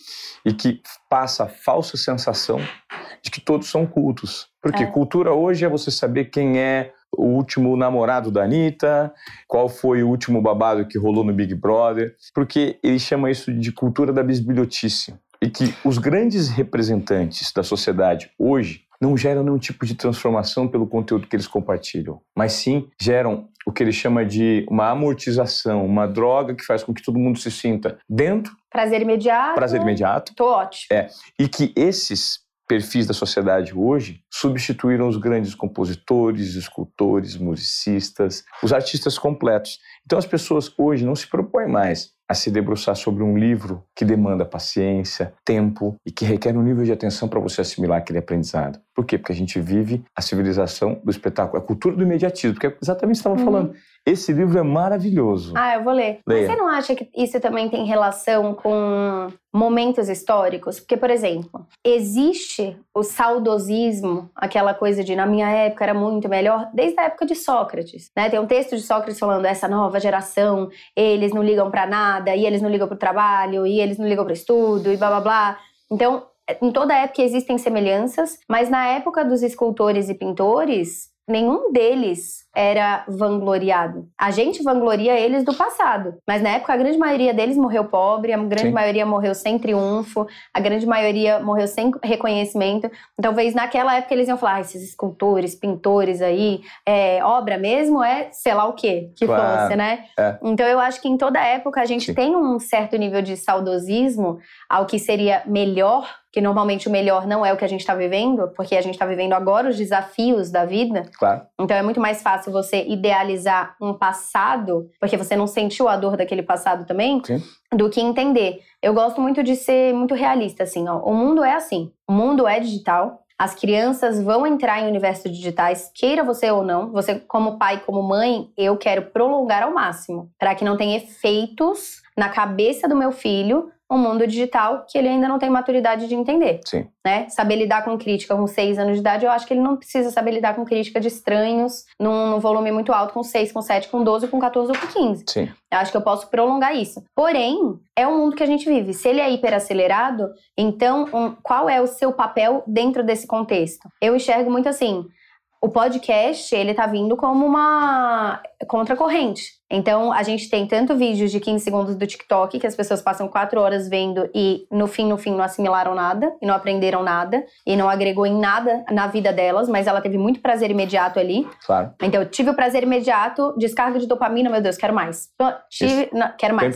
e que passa a falsa sensação de que todos são cultos. Porque É. cultura hoje é você saber quem é o último namorado da Anitta, qual foi o último babado que rolou no Big Brother, porque ele chama isso de cultura da bisbilhotice. E que os grandes representantes da sociedade hoje não geram nenhum tipo de transformação pelo conteúdo que eles compartilham, mas sim geram o que ele chama de uma amortização, uma droga que faz com que todo mundo se sinta dentro, Prazer imediato. prazer imediato, Tô ótimo. e que esses perfis da sociedade hoje substituíram os grandes compositores, escultores, musicistas, os artistas completos. Então as pessoas hoje não se propõem mais a se debruçar sobre um livro que demanda paciência, tempo e que requer um nível de atenção para você assimilar aquele aprendizado. Por quê? Porque a gente vive a civilização do espetáculo, a cultura do imediatismo, porque é exatamente o que você estava Uhum. falando. Esse livro é maravilhoso. Ah, eu vou ler. Leia. Mas você não acha que isso também tem relação com momentos históricos? Porque, por exemplo, existe o saudosismo, aquela coisa de na minha época era muito melhor, desde a época de Sócrates. Né? Tem um texto de Sócrates falando essa nova geração, eles não ligam pra nada, e eles não ligam pro trabalho, e eles não ligam pro estudo, e blá blá blá. Então, em toda época existem semelhanças, mas na época dos escultores e pintores, nenhum deles era vangloriado. A gente vangloria eles do passado, mas na época a grande maioria deles morreu pobre, a grande Sim. maioria morreu sem triunfo, a grande maioria morreu sem reconhecimento. Então, talvez naquela época eles iam falar: ah, esses escultores, pintores aí, é, obra mesmo é sei lá o quê que claro. fosse, né? É. Então, eu acho que em toda época a gente Sim. tem um certo nível de saudosismo ao que seria melhor que normalmente o melhor não é o que a gente está vivendo, porque a gente está vivendo agora os desafios da vida. Claro. Então é muito mais fácil você idealizar um passado, porque você não sentiu a dor daquele passado também, Sim. do que entender. Eu gosto muito de ser muito realista, assim, ó. O mundo é assim. O mundo é digital. As crianças vão entrar em universos digitais, queira você ou não. Você, como pai, como mãe, eu quero prolongar ao máximo, para que não tenha efeitos na cabeça do meu filho um mundo digital que ele ainda não tem maturidade de entender. Sim. Né? Saber lidar com crítica com 6 anos de idade, eu acho que ele não precisa saber lidar com crítica de estranhos num, num, volume muito alto, com 6, com 7, com 12, com 14 ou com 15. Sim. Eu acho que eu posso prolongar isso. Porém, é o mundo que a gente vive. Se ele é hiperacelerado, então um, qual é o seu papel dentro desse contexto? Eu enxergo muito assim o podcast, ele tá vindo como uma contracorrente. Então, a gente tem tanto vídeos de 15 segundos do TikTok, que as pessoas passam 4 horas vendo e no fim, no fim, não assimilaram nada e não aprenderam nada e não agregou em nada na vida delas, mas ela teve muito prazer imediato ali. Claro. Então, eu tive o prazer imediato, descarga de dopamina, meu Deus, quero mais. Tive, não, quero mais.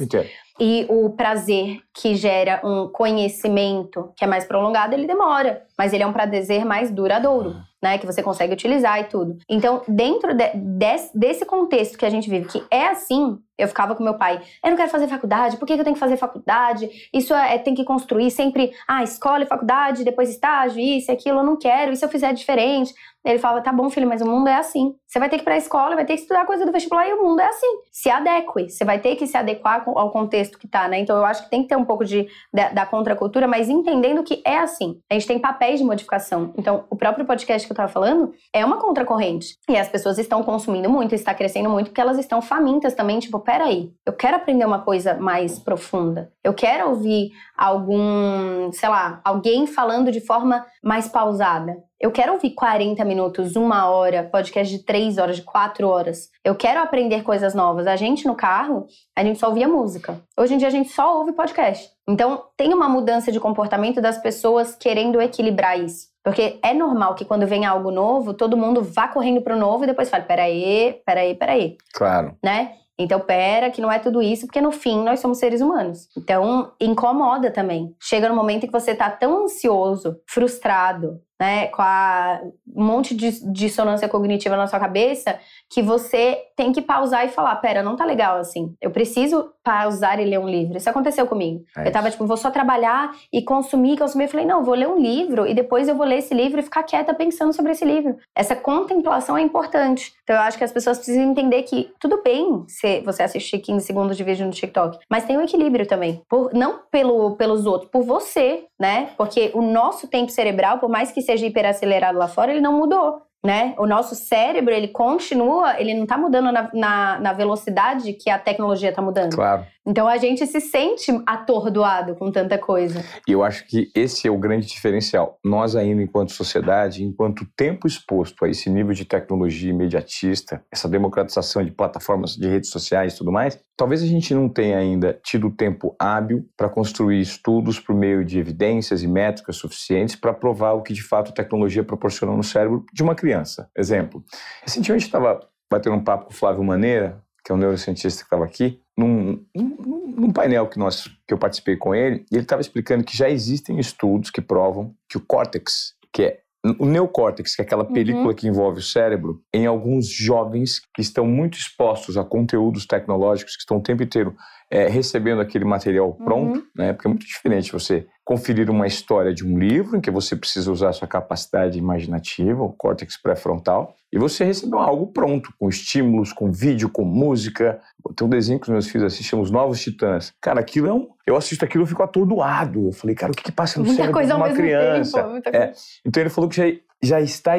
E o prazer que gera um conhecimento que é mais prolongado, ele demora, mas ele é um prazer mais duradouro, né? Que você consegue utilizar e tudo. Então, dentro de, desse, desse contexto que a gente vive, que é assim, eu ficava com meu pai, eu não quero fazer faculdade, por que, eu tenho que fazer faculdade? Isso é, tem que construir sempre, ah, escola e faculdade, depois estágio, isso e aquilo, eu não quero, e se eu fizer diferente? Ele falava, tá bom, filho, mas o mundo é assim. Você vai ter que ir pra escola, vai ter que estudar coisa do vestibular e o mundo é assim. Se adeque, você vai ter que se adequar ao contexto que tá, né? Então eu acho que tem que ter um pouco de, da, da contracultura, mas entendendo que é assim. A gente tem papéis de modificação. Então, o próprio podcast que eu tava falando é uma contracorrente. E as pessoas estão consumindo muito, está crescendo muito, porque elas estão famintas também, tipo, peraí, eu quero aprender uma coisa mais profunda. Eu quero ouvir algum, sei lá, alguém falando de forma mais pausada. Eu quero ouvir 40 minutos, uma hora, podcast de 3 horas, de 4 horas. Eu quero aprender coisas novas. A gente no carro, a gente só ouvia música. Hoje em dia a gente só ouve podcast. Então tem uma mudança de comportamento das pessoas querendo equilibrar isso. Porque é normal que quando vem algo novo, todo mundo vá correndo pro novo e depois fale: peraí, peraí, peraí. Claro. Né? Então, pera, que não é tudo isso, porque no fim nós somos seres humanos. Então, incomoda também. Chega no momento que você tá tão ansioso, frustrado, né, com a, um monte de dissonância cognitiva na sua cabeça, que você tem que pausar e falar: pera, não tá legal assim. Eu preciso pausar e ler um livro. Isso aconteceu comigo. É eu tava tipo, vou só trabalhar e consumir, consumir. Eu falei: não, vou ler um livro e depois eu vou ler esse livro e ficar quieta pensando sobre esse livro. Essa contemplação é importante. Então eu acho que as pessoas precisam entender que tudo bem se você assistir 15 segundos de vídeo no TikTok, mas tem um equilíbrio também. Por, não pelo, pelos outros, por você, né? Porque o nosso tempo cerebral, por mais que seja hiperacelerado lá fora, ele não mudou né? O nosso cérebro, ele continua, ele não está mudando na, na, na, velocidade que a tecnologia está mudando. Claro. Então a gente se sente atordoado com tanta coisa. E eu acho que esse é o grande diferencial. Nós ainda, enquanto sociedade, enquanto tempo exposto a esse nível de tecnologia imediatista, essa democratização de plataformas de redes sociais e tudo mais, talvez a gente não tenha ainda tido tempo hábil para construir estudos por meio de evidências e métricas suficientes para provar o que de fato a tecnologia proporciona no cérebro de uma criança. Exemplo, recentemente estava batendo um papo com o Flávio Maneira, que é um neurocientista que estava aqui, num, num, num, painel que, nós, que eu participei com ele, e ele estava explicando que já existem estudos que provam que o córtex, que é o neocórtex, que é aquela película uhum. que envolve o cérebro, em alguns jovens que estão muito expostos a conteúdos tecnológicos, que estão o tempo inteiro é, recebendo aquele material pronto, uhum. né? Porque é muito diferente você conferir uma história de um livro, em que você precisa usar sua capacidade imaginativa, o córtex pré-frontal, e você receber algo pronto, com estímulos, com vídeo, com música. Tem um desenho que os meus filhos assistem, Os Novos Titãs. Cara, aquilo é um. Eu assisto aquilo e fico atordoado. Eu falei, cara, o que, que passa no muita cérebro de uma criança? Tempo, é. Então ele falou que já já está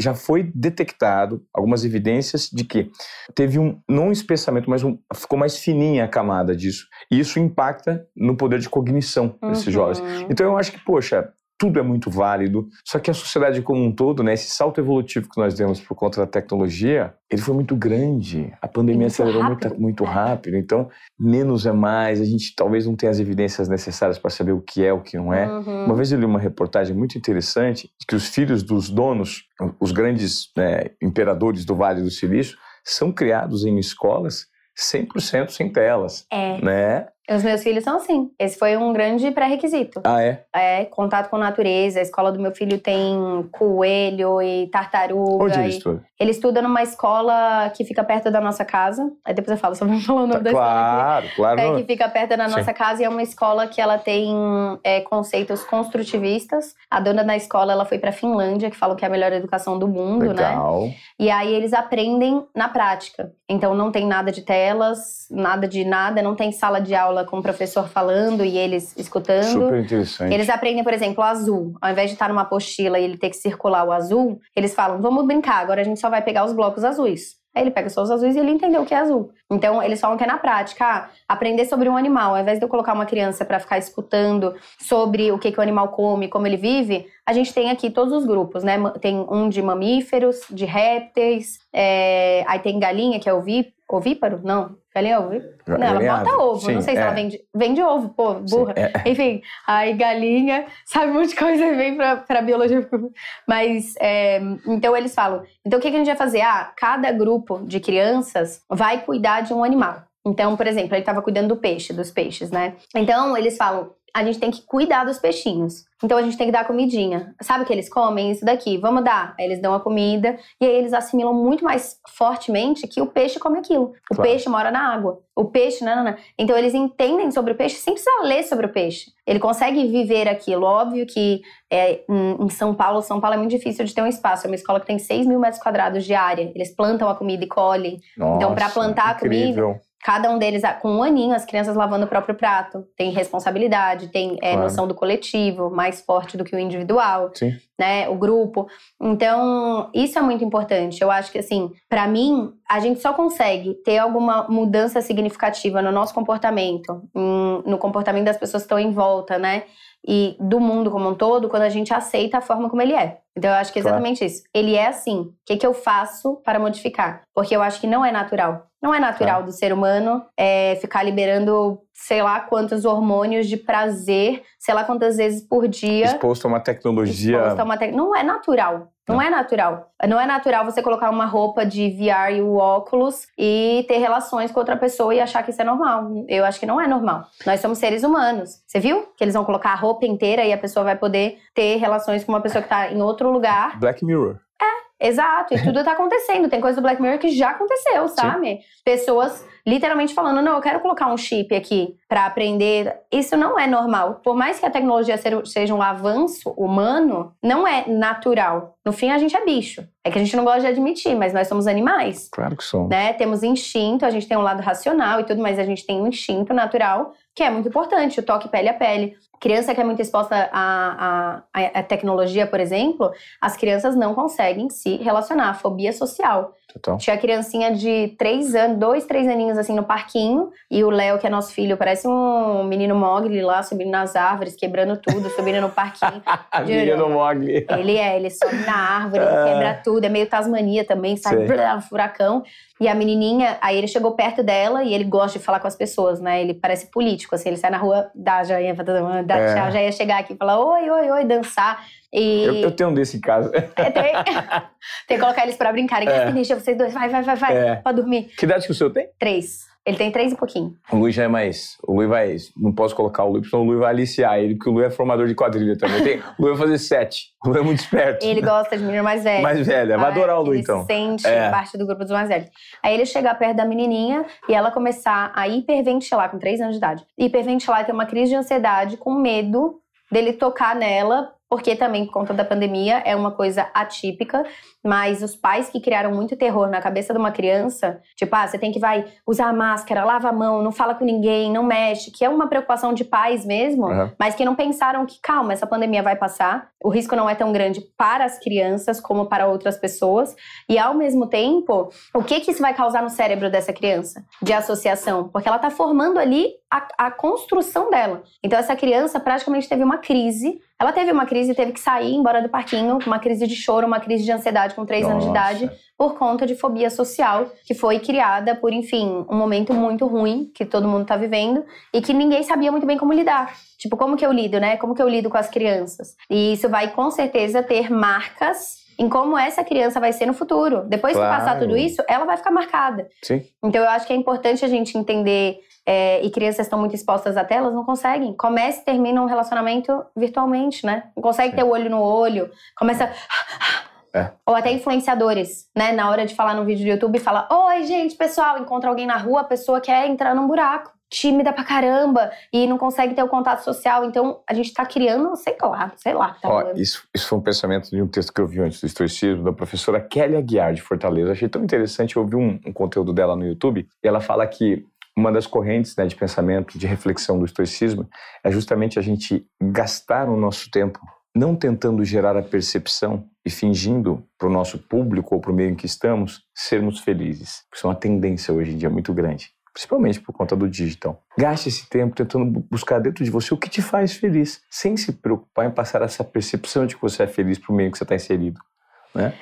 já foi detectado algumas evidências de que teve um não um espessamento, mas um, ficou mais fininha a camada disso. E isso impacta no poder de cognição desses uhum. jovens. Então eu acho que, poxa, tudo é muito válido. Só que a sociedade como um todo, né, esse salto evolutivo que nós demos por conta da tecnologia, ele foi muito grande. A pandemia muito acelerou rápido. muito, muito É. rápido. Então, menos é mais. A gente talvez não tenha as evidências necessárias para saber o que é, o que não é. Uhum. Uma vez eu li uma reportagem muito interessante que os filhos dos donos, os grandes né, imperadores do Vale do Silício, são criados em escolas 100% sem telas, É, né? Os meus filhos são assim. Esse foi um grande pré-requisito. Ah, é? É, contato com a natureza. A escola do meu filho tem coelho e tartaruga. Onde e- ele estuda? Ele estuda numa escola que fica perto da nossa casa. Aí depois eu falo, só vou falar o nome da escola aqui. claro, claro. É, que fica perto da Sim. nossa casa e é uma escola que ela tem é, conceitos construtivistas. A dona da escola ela foi para Finlândia, que falam que é a melhor educação do mundo, né? Legal. E aí eles aprendem na prática. Então não tem nada de telas, nada de nada, não tem sala de aula com o professor falando e eles escutando. Super interessante. Eles aprendem, por exemplo, o azul. Ao invés de estar numa apostila e ele ter que circular o azul, eles falam: vamos brincar, agora a gente só vai pegar os blocos azuis. Aí ele pega só os azuis e ele entendeu o que é azul. Então, eles falam que é na prática, ah, aprender sobre um animal. Ao invés de eu colocar uma criança para ficar escutando sobre o que, que o animal come, como ele vive, a gente tem aqui todos os grupos, né? Tem um de mamíferos, de répteis, é, aí tem galinha, que é oví, ovíparo? Não, galinha é ovíparo? Não, ela Galinha bota ave. ovo. Sim, não sei se é. ela vende, vende ovo, pô, burra. Sim, é. Enfim, aí galinha, sabe, um monte de coisa vem pra, pra biologia. Mas, é, então eles falam, então o que, que a gente vai fazer? Ah, cada grupo de crianças vai cuidar de um animal. Então, por exemplo, ele estava cuidando do peixe, dos peixes, né? Então, eles falam, a gente tem que cuidar dos peixinhos. Então, a gente tem que dar comidinha. Sabe o que eles comem? Isso daqui, vamos dar. Aí eles dão a comida e aí eles assimilam muito mais fortemente que o peixe come aquilo. O Claro. peixe mora na água. O peixe, não, não, não. Então, eles entendem sobre o peixe sem precisar ler sobre o peixe. Ele consegue viver aquilo. Óbvio que é, em São Paulo, São Paulo é muito difícil de ter um espaço. É uma escola que tem 6 mil metros quadrados de área. Eles plantam a comida e colhem. Então, Nossa, plantar a comida, incrível. Cada um deles, ah, com um aninho, as crianças lavando o próprio prato. Tem responsabilidade, tem é, Claro. noção do coletivo, mais forte do que o individual, Sim. né? O grupo. Então, isso é muito importante. Eu acho que, assim, pra mim, a gente só consegue ter alguma mudança significativa no nosso comportamento, no comportamento das pessoas que estão em volta, né? E do mundo como um todo, quando a gente aceita a forma como ele é. Então, eu acho que é Claro. exatamente isso. Ele é assim. O que, que eu faço para modificar? Porque eu acho que não é natural. Não é natural do ser humano é, ficar liberando sei lá quantos hormônios de prazer, sei lá quantas vezes por dia. Exposto a uma tecnologia. exposto a uma tec- Não é natural. Não, Não. é natural. Não é natural você colocar uma roupa de VR e o óculos e ter relações com outra pessoa e achar que isso é normal. Eu acho que não é normal. Nós somos seres humanos. Você viu? Que eles vão colocar a roupa inteira e a pessoa vai poder ter relações com uma pessoa que tá em outro lugar. Black Mirror. Exato, e tudo tá acontecendo. Tem coisa do Black Mirror que já aconteceu, sabe? Pessoas literalmente falando: não, eu quero colocar um chip aqui pra aprender. Isso não é normal. Por mais que a tecnologia seja um avanço humano, não é natural. No fim, a gente é bicho. É que a gente não gosta de admitir, mas nós somos animais. Claro que são. Né? Temos instinto, a gente tem um lado racional e tudo, mas a gente tem um instinto natural que é muito importante, o toque pele a pele. Criança que é muito exposta à, à, à tecnologia, por exemplo, as crianças não conseguem se relacionar, fobia social. Total. Tinha criancinha de três anos, dois, três aninhos assim no parquinho, e o Léo, que é nosso filho, parece um menino Mogli lá, subindo nas árvores, quebrando tudo, subindo no parquinho. A menina Mogli. Ele é, ele sobe na árvore, ele Ah. quebra tudo, é meio Tasmania também, sai blá, furacão. E a menininha, aí ele chegou perto dela e ele gosta de falar com as pessoas, né? Ele parece político, assim, ele sai na rua, dá joinha dá É. tchau, já ia chegar aqui e falar oi, oi, oi, dançar. E Eu, eu tenho um desse em casa. é, tem, tem que colocar eles pra brincarem. É. Deixa vocês dois, vai, vai, vai, vai, É. pra dormir. Que idade que o seu tem? Três. Ele tem três e pouquinho. O Luiz já é mais. O Luiz vai. Não posso colocar o Luiz, senão o Luiz vai aliciar ele, porque o Luiz é formador de quadrilha também. Tem, o Luiz vai fazer sete. O Luiz é muito esperto. Ele gosta de menino mais velho. Mais velha. Vai Ah, adorar o Luiz, ele então. se sente É. parte do grupo dos mais velhos. Aí ele chegar perto da menininha e ela começar a hiperventilar com 3 anos de idade. Hiperventilar e ter uma crise de ansiedade com medo dele tocar nela, porque também por conta da pandemia é uma coisa atípica, mas os pais que criaram muito terror na cabeça de uma criança, tipo, ah, você tem que vai usar a máscara, lava a mão, não fala com ninguém, não mexe, que é uma preocupação de pais mesmo, Aham. mas que não pensaram que, calma, essa pandemia vai passar, o risco não é tão grande para as crianças como para outras pessoas, e ao mesmo tempo, o que que isso vai causar no cérebro dessa criança? De associação, porque ela tá formando ali a, a construção dela. Então essa criança praticamente teve uma crise, ela teve uma crise e teve que sair embora do parquinho, uma crise de choro, uma crise de ansiedade com três anos de idade, por conta de fobia social, que foi criada por, enfim, um momento muito ruim que todo mundo tá vivendo e que ninguém sabia muito bem como lidar. Tipo, como que eu lido, né? Como que eu lido com as crianças? E isso vai com certeza ter marcas em como essa criança vai ser no futuro. Depois claro. que passar tudo isso, ela vai ficar marcada. Sim. Então eu acho que é importante a gente entender é, e crianças estão muito expostas à telas, não conseguem. Começa e termina um relacionamento virtualmente, né? Não consegue Sim. ter o olho no olho, começa. É. Ou até influenciadores, né? Na hora de falar no vídeo do YouTube, fala: Oi, gente, pessoal, encontra alguém na rua, a pessoa quer entrar num buraco. Tímida pra caramba e não consegue ter o contato social. Então, a gente tá criando, sei lá, sei lá. Tá Ó, isso, isso foi um pensamento de um texto que eu vi antes do estoicismo, da professora Kelly Aguiar, de Fortaleza. achei tão interessante, eu ouvi um, um conteúdo dela no YouTube, e ela fala que uma das correntes né, de pensamento, de reflexão do estoicismo, é justamente a gente gastar o nosso tempo não tentando gerar a percepção e fingindo para o nosso público ou para o meio em que estamos sermos felizes. Isso é uma tendência hoje em dia muito grande, principalmente por conta do digital. Gaste esse tempo tentando buscar dentro de você o que te faz feliz, sem se preocupar em passar essa percepção de que você é feliz para o meio que você está inserido. Né?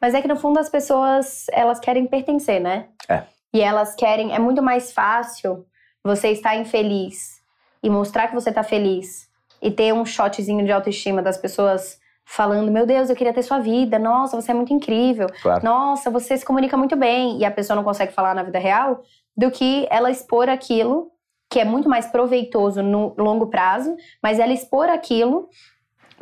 Mas é que no fundo as pessoas elas querem pertencer, né? É e elas querem. É muito mais fácil você estar infeliz e mostrar que você está feliz e ter um shotzinho de autoestima das pessoas falando: Meu Deus, eu queria ter sua vida. Nossa, você é muito incrível. Claro. Nossa, você se comunica muito bem. E a pessoa não consegue falar na vida real, do que ela expor aquilo, que é muito mais proveitoso no longo prazo, mas ela expor aquilo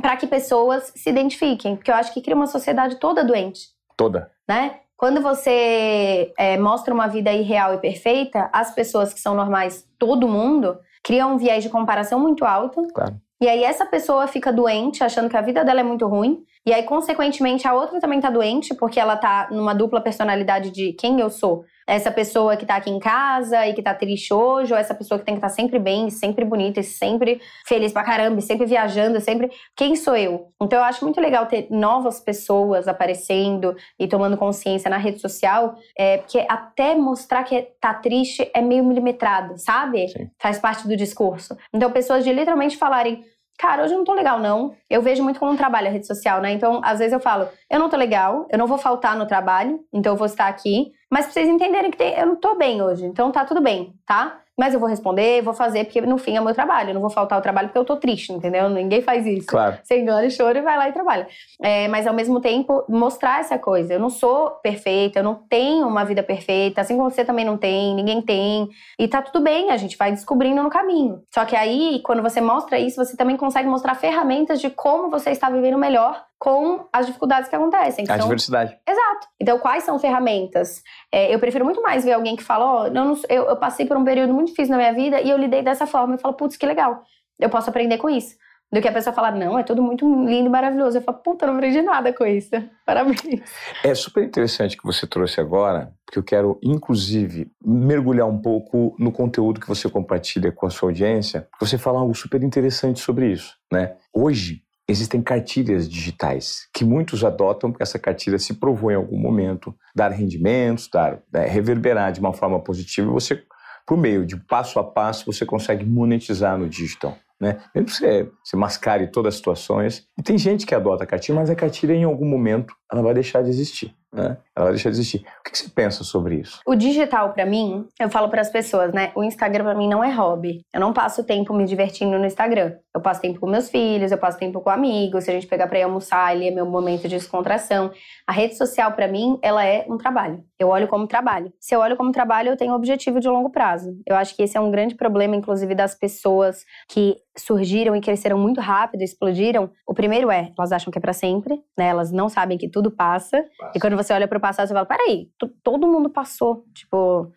para que pessoas se identifiquem. Porque eu acho que cria uma sociedade toda doente. Toda. Né? Quando você é, mostra uma vida irreal e perfeita, as pessoas que são normais, todo mundo, criam um viés de comparação muito alto. Claro. E aí essa pessoa fica doente, achando que a vida dela é muito ruim. E aí, consequentemente, a outra também tá doente, porque ela tá numa dupla personalidade de quem eu sou essa pessoa que tá aqui em casa e que tá triste hoje, ou essa pessoa que tem que estar tá sempre bem, sempre bonita, e sempre feliz pra caramba, sempre viajando, sempre. Quem sou eu? Então eu acho muito legal ter novas pessoas aparecendo e tomando consciência na rede social, é, porque até mostrar que tá triste é meio milimetrado, sabe? Sim. Faz parte do discurso. Então pessoas de literalmente falarem cara, hoje eu não tô legal, não. Eu vejo muito como um trabalho a rede social, né? Então, às vezes eu falo, eu não tô legal, eu não vou faltar no trabalho, então eu vou estar aqui. Mas pra vocês entenderem que tem, eu não tô bem hoje, então tá tudo bem, tá? Mas eu vou responder, vou fazer, porque no fim é meu trabalho. Eu não vou faltar o trabalho porque eu tô triste, entendeu? Ninguém faz isso. Claro. Você engana e chora e vai lá e trabalha. É, mas ao mesmo tempo, mostrar essa coisa. Eu não sou perfeita, eu não tenho uma vida perfeita, assim como você também não tem, ninguém tem. E tá tudo bem, a gente vai descobrindo no caminho. Só que aí, quando você mostra isso, você também consegue mostrar ferramentas de como você está vivendo melhor com as dificuldades que acontecem. A são... diversidade. Exato. Então, quais são ferramentas? É, eu prefiro muito mais ver alguém que fala, ó, oh, eu, eu, eu, passei por um período muito difícil na minha vida e eu lidei dessa forma. Eu falo, putz, que legal. Eu posso aprender com isso. Do que a pessoa falar, não, é tudo muito lindo e maravilhoso. Eu falo, puta, não aprendi nada com isso. Parabéns. É super interessante que você trouxe agora, porque eu quero, inclusive, mergulhar um pouco no conteúdo que você compartilha com a sua audiência. Você fala algo super interessante sobre isso, né? Hoje, existem cartilhas digitais que muitos adotam porque essa cartilha se provou em algum momento dar rendimentos, dar é, reverberar de uma forma positiva você, por meio de passo a passo, você consegue monetizar no digital. Né? Mesmo que você, você mascare todas as situações. E tem gente que adota a cartilha, mas a cartilha em algum momento ela vai deixar de existir né? Ela vai deixar de existir. O que você pensa sobre isso? O digital, para mim, eu falo para as pessoas, né? O Instagram para mim não é hobby. Eu não passo tempo me divertindo no Instagram. Eu passo tempo com meus filhos, eu passo tempo com amigos. Se a gente pegar para ir almoçar, ali é meu momento de descontração. A rede social, para mim, ela é um trabalho. Eu olho como trabalho. Se eu olho como trabalho, eu tenho um objetivo de longo prazo. Eu acho que esse é um grande problema, inclusive, das pessoas que surgiram e cresceram muito rápido, explodiram. O primeiro é, elas acham que é para sempre, né? Elas não sabem que tudo passa. passa. E quando você olha para o passado, você fala: peraí, todo mundo passou. Tipo,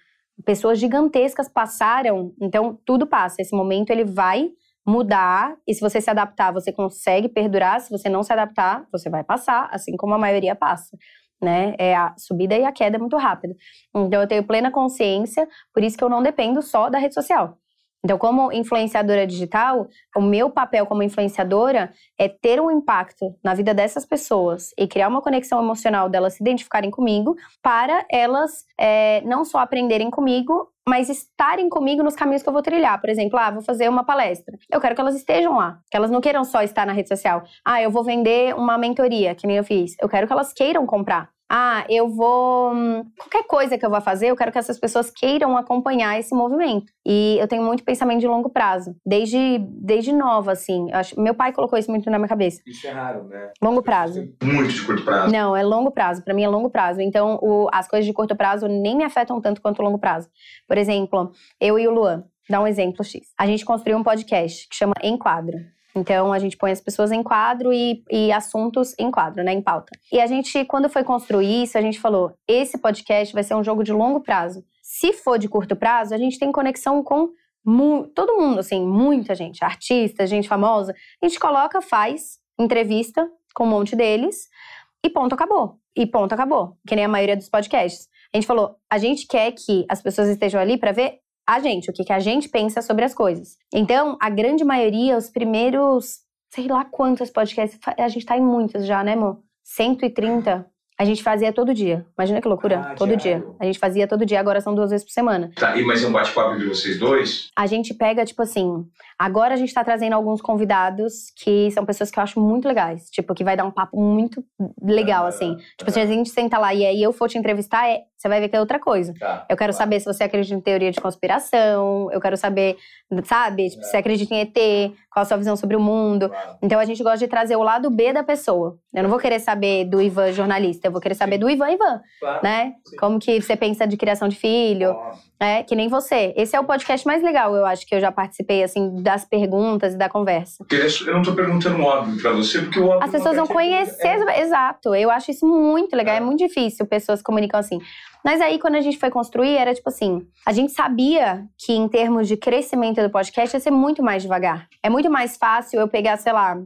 pessoas gigantescas passaram, então tudo passa. Esse momento ele vai mudar e se você se adaptar, você consegue perdurar. Se você não se adaptar, você vai passar, assim como a maioria passa. Né? É a subida e a queda muito rápida. Então eu tenho plena consciência, por isso que eu não dependo só da rede social. Então, como influenciadora digital, o meu papel como influenciadora é ter um impacto na vida dessas pessoas e criar uma conexão emocional delas se identificarem comigo, para elas é, não só aprenderem comigo, mas estarem comigo nos caminhos que eu vou trilhar. Por exemplo, ah, vou fazer uma palestra. Eu quero que elas estejam lá, que elas não queiram só estar na rede social. Ah, eu vou vender uma mentoria, que nem eu fiz. Eu quero que elas queiram comprar. Ah, eu vou. Qualquer coisa que eu vá fazer, eu quero que essas pessoas queiram acompanhar esse movimento. E eu tenho muito pensamento de longo prazo. Desde, desde nova, assim. Acho, meu pai colocou isso muito na minha cabeça. Isso é raro, né? Longo prazo. Muito de curto prazo. Não, é longo prazo. Para mim é longo prazo. Então, o, as coisas de curto prazo nem me afetam tanto quanto o longo prazo. Por exemplo, eu e o Luan. Dá um exemplo X. A gente construiu um podcast que chama Enquadro. Então, a gente põe as pessoas em quadro e, e, assuntos em quadro, né, em pauta. E a gente, quando foi construir isso, a gente falou: esse podcast vai ser um jogo de longo prazo. Se for de curto prazo, a gente tem conexão com todo mundo, assim, muita gente, artista, gente famosa. A gente coloca, faz entrevista com um monte deles e ponto, acabou. E ponto, acabou. Que nem a maioria dos podcasts. A gente falou: a gente quer que as pessoas estejam ali para ver a gente, o que, que a gente pensa sobre as coisas. Então, a grande maioria, os primeiros, sei lá quantos podcasts, a gente tá em muitos já, né, amor? 130 a gente fazia todo dia. Imagina que loucura. Ah, todo diário. dia. A gente fazia todo dia, agora são duas vezes por semana. Tá, e mas é um bate-papo de vocês dois? A gente pega, tipo assim, agora a gente tá trazendo alguns convidados que são pessoas que eu acho muito legais. Tipo, que vai dar um papo muito legal, ah, assim. Tipo, se a gente senta lá e aí eu for te entrevistar, é, você vai ver que é outra coisa. Tá, eu quero saber se você acredita em teoria de conspiração, eu quero saber, sabe, tipo, é. se você acredita em ET, qual a sua visão sobre o mundo. Claro. Então a gente gosta de trazer o lado B da pessoa. Eu não vou querer saber do Ivan jornalista, eu vou querer saber Sim. do Ivan Ivan, claro. né? Sim. Como que você pensa de criação de filho, é que nem você. Esse é o podcast mais legal, eu acho que eu já participei assim das perguntas e da conversa. Eu não tô perguntando óbvio para você, porque o óbvio As pessoas vão conhecer, é. exato. Eu acho isso muito legal, é, é muito difícil pessoas comunicam assim. Mas aí, quando a gente foi construir, era tipo assim: a gente sabia que em termos de crescimento do podcast ia ser muito mais devagar. É muito mais fácil eu pegar, sei lá,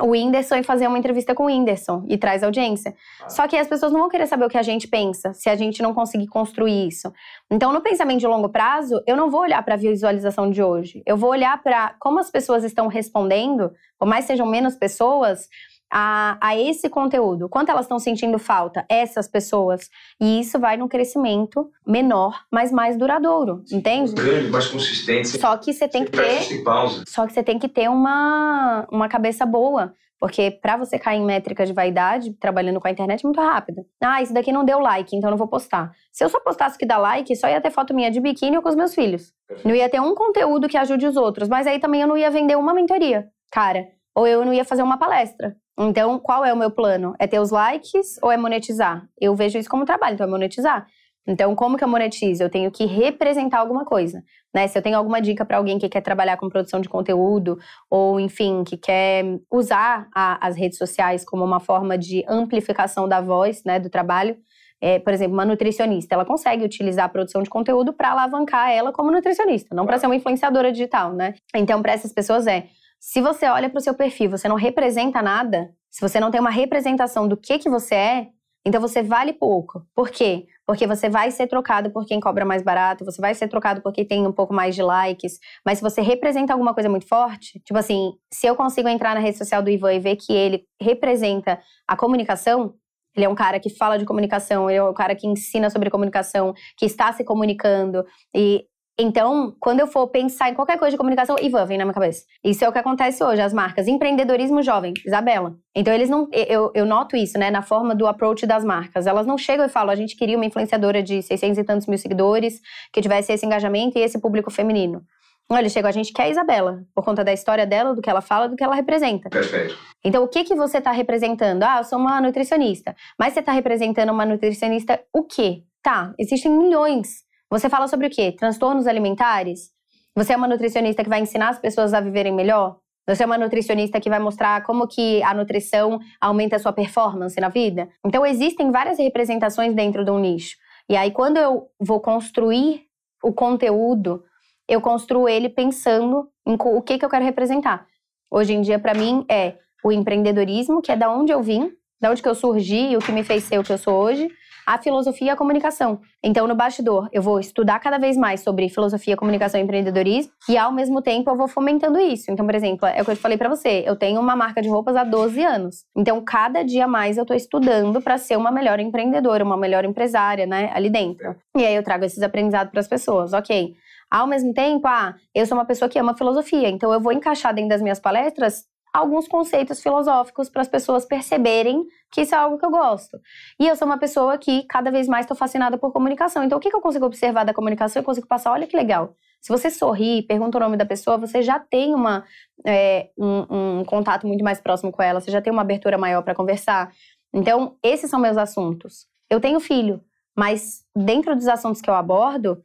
o Whindersson e fazer uma entrevista com o Whindersson e traz audiência. Ah. Só que as pessoas não vão querer saber o que a gente pensa se a gente não conseguir construir isso. Então, no pensamento de longo prazo, eu não vou olhar para a visualização de hoje. Eu vou olhar para como as pessoas estão respondendo, por mais sejam menos pessoas, a, a esse conteúdo. Quanto elas estão sentindo falta, essas pessoas. E isso vai num crescimento menor, mas mais duradouro, entende? Grande, mais consistente. Só que você tem que ter. Pausa. Só que você tem que ter uma, uma cabeça boa. Porque para você cair em métrica de vaidade, trabalhando com a internet, é muito rápido. Ah, isso daqui não deu like, então não vou postar. Se eu só postasse que dá like, só ia ter foto minha de biquíni ou com os meus filhos. Não ia ter um conteúdo que ajude os outros. Mas aí também eu não ia vender uma mentoria, cara. Ou eu não ia fazer uma palestra. Então, qual é o meu plano? É ter os likes ou é monetizar? Eu vejo isso como trabalho, então é monetizar. Então, como que eu monetizo? Eu tenho que representar alguma coisa, né? Se eu tenho alguma dica para alguém que quer trabalhar com produção de conteúdo ou, enfim, que quer usar a, as redes sociais como uma forma de amplificação da voz, né, do trabalho, é, por exemplo, uma nutricionista, ela consegue utilizar a produção de conteúdo para alavancar ela como nutricionista, não para ser uma influenciadora digital, né? Então, para essas pessoas é se você olha para o seu perfil, você não representa nada, se você não tem uma representação do que que você é, então você vale pouco. Por quê? Porque você vai ser trocado por quem cobra mais barato, você vai ser trocado por quem tem um pouco mais de likes. Mas se você representa alguma coisa muito forte, tipo assim, se eu consigo entrar na rede social do Ivan e ver que ele representa a comunicação, ele é um cara que fala de comunicação, ele é um cara que ensina sobre comunicação, que está se comunicando. E então, quando eu for pensar em qualquer coisa de comunicação, Ivan vem na minha cabeça. Isso é o que acontece hoje, as marcas. Empreendedorismo jovem, Isabela. Então, eles não. Eu, eu noto isso, né, na forma do approach das marcas. Elas não chegam e falam, a gente queria uma influenciadora de 600 e tantos mil seguidores, que tivesse esse engajamento e esse público feminino. Não, eles chegam, a gente quer a Isabela, por conta da história dela, do que ela fala, do que ela representa. Perfeito. Então, o que, que você está representando? Ah, eu sou uma nutricionista. Mas você está representando uma nutricionista o quê? Tá, existem milhões você fala sobre o quê? Transtornos alimentares? Você é uma nutricionista que vai ensinar as pessoas a viverem melhor? Você é uma nutricionista que vai mostrar como que a nutrição aumenta a sua performance na vida? Então existem várias representações dentro de um nicho. E aí quando eu vou construir o conteúdo, eu construo ele pensando em o que, que eu quero representar. Hoje em dia para mim é o empreendedorismo, que é da onde eu vim, da onde que eu surgi e o que me fez ser o que eu sou hoje, a filosofia e a comunicação. Então, no bastidor, eu vou estudar cada vez mais sobre filosofia, comunicação e empreendedorismo e, ao mesmo tempo, eu vou fomentando isso. Então, por exemplo, é o que eu falei para você, eu tenho uma marca de roupas há 12 anos. Então, cada dia mais eu tô estudando para ser uma melhor empreendedora, uma melhor empresária, né, ali dentro. E aí eu trago esses aprendizados para as pessoas. OK. Ao mesmo tempo, ah, eu sou uma pessoa que ama filosofia, então eu vou encaixar dentro das minhas palestras alguns conceitos filosóficos para as pessoas perceberem que isso é algo que eu gosto. E eu sou uma pessoa que cada vez mais estou fascinada por comunicação. Então, o que, que eu consigo observar da comunicação? Eu consigo passar, olha que legal. Se você sorri, pergunta o nome da pessoa, você já tem uma, é, um, um contato muito mais próximo com ela, você já tem uma abertura maior para conversar. Então, esses são meus assuntos. Eu tenho filho, mas dentro dos assuntos que eu abordo,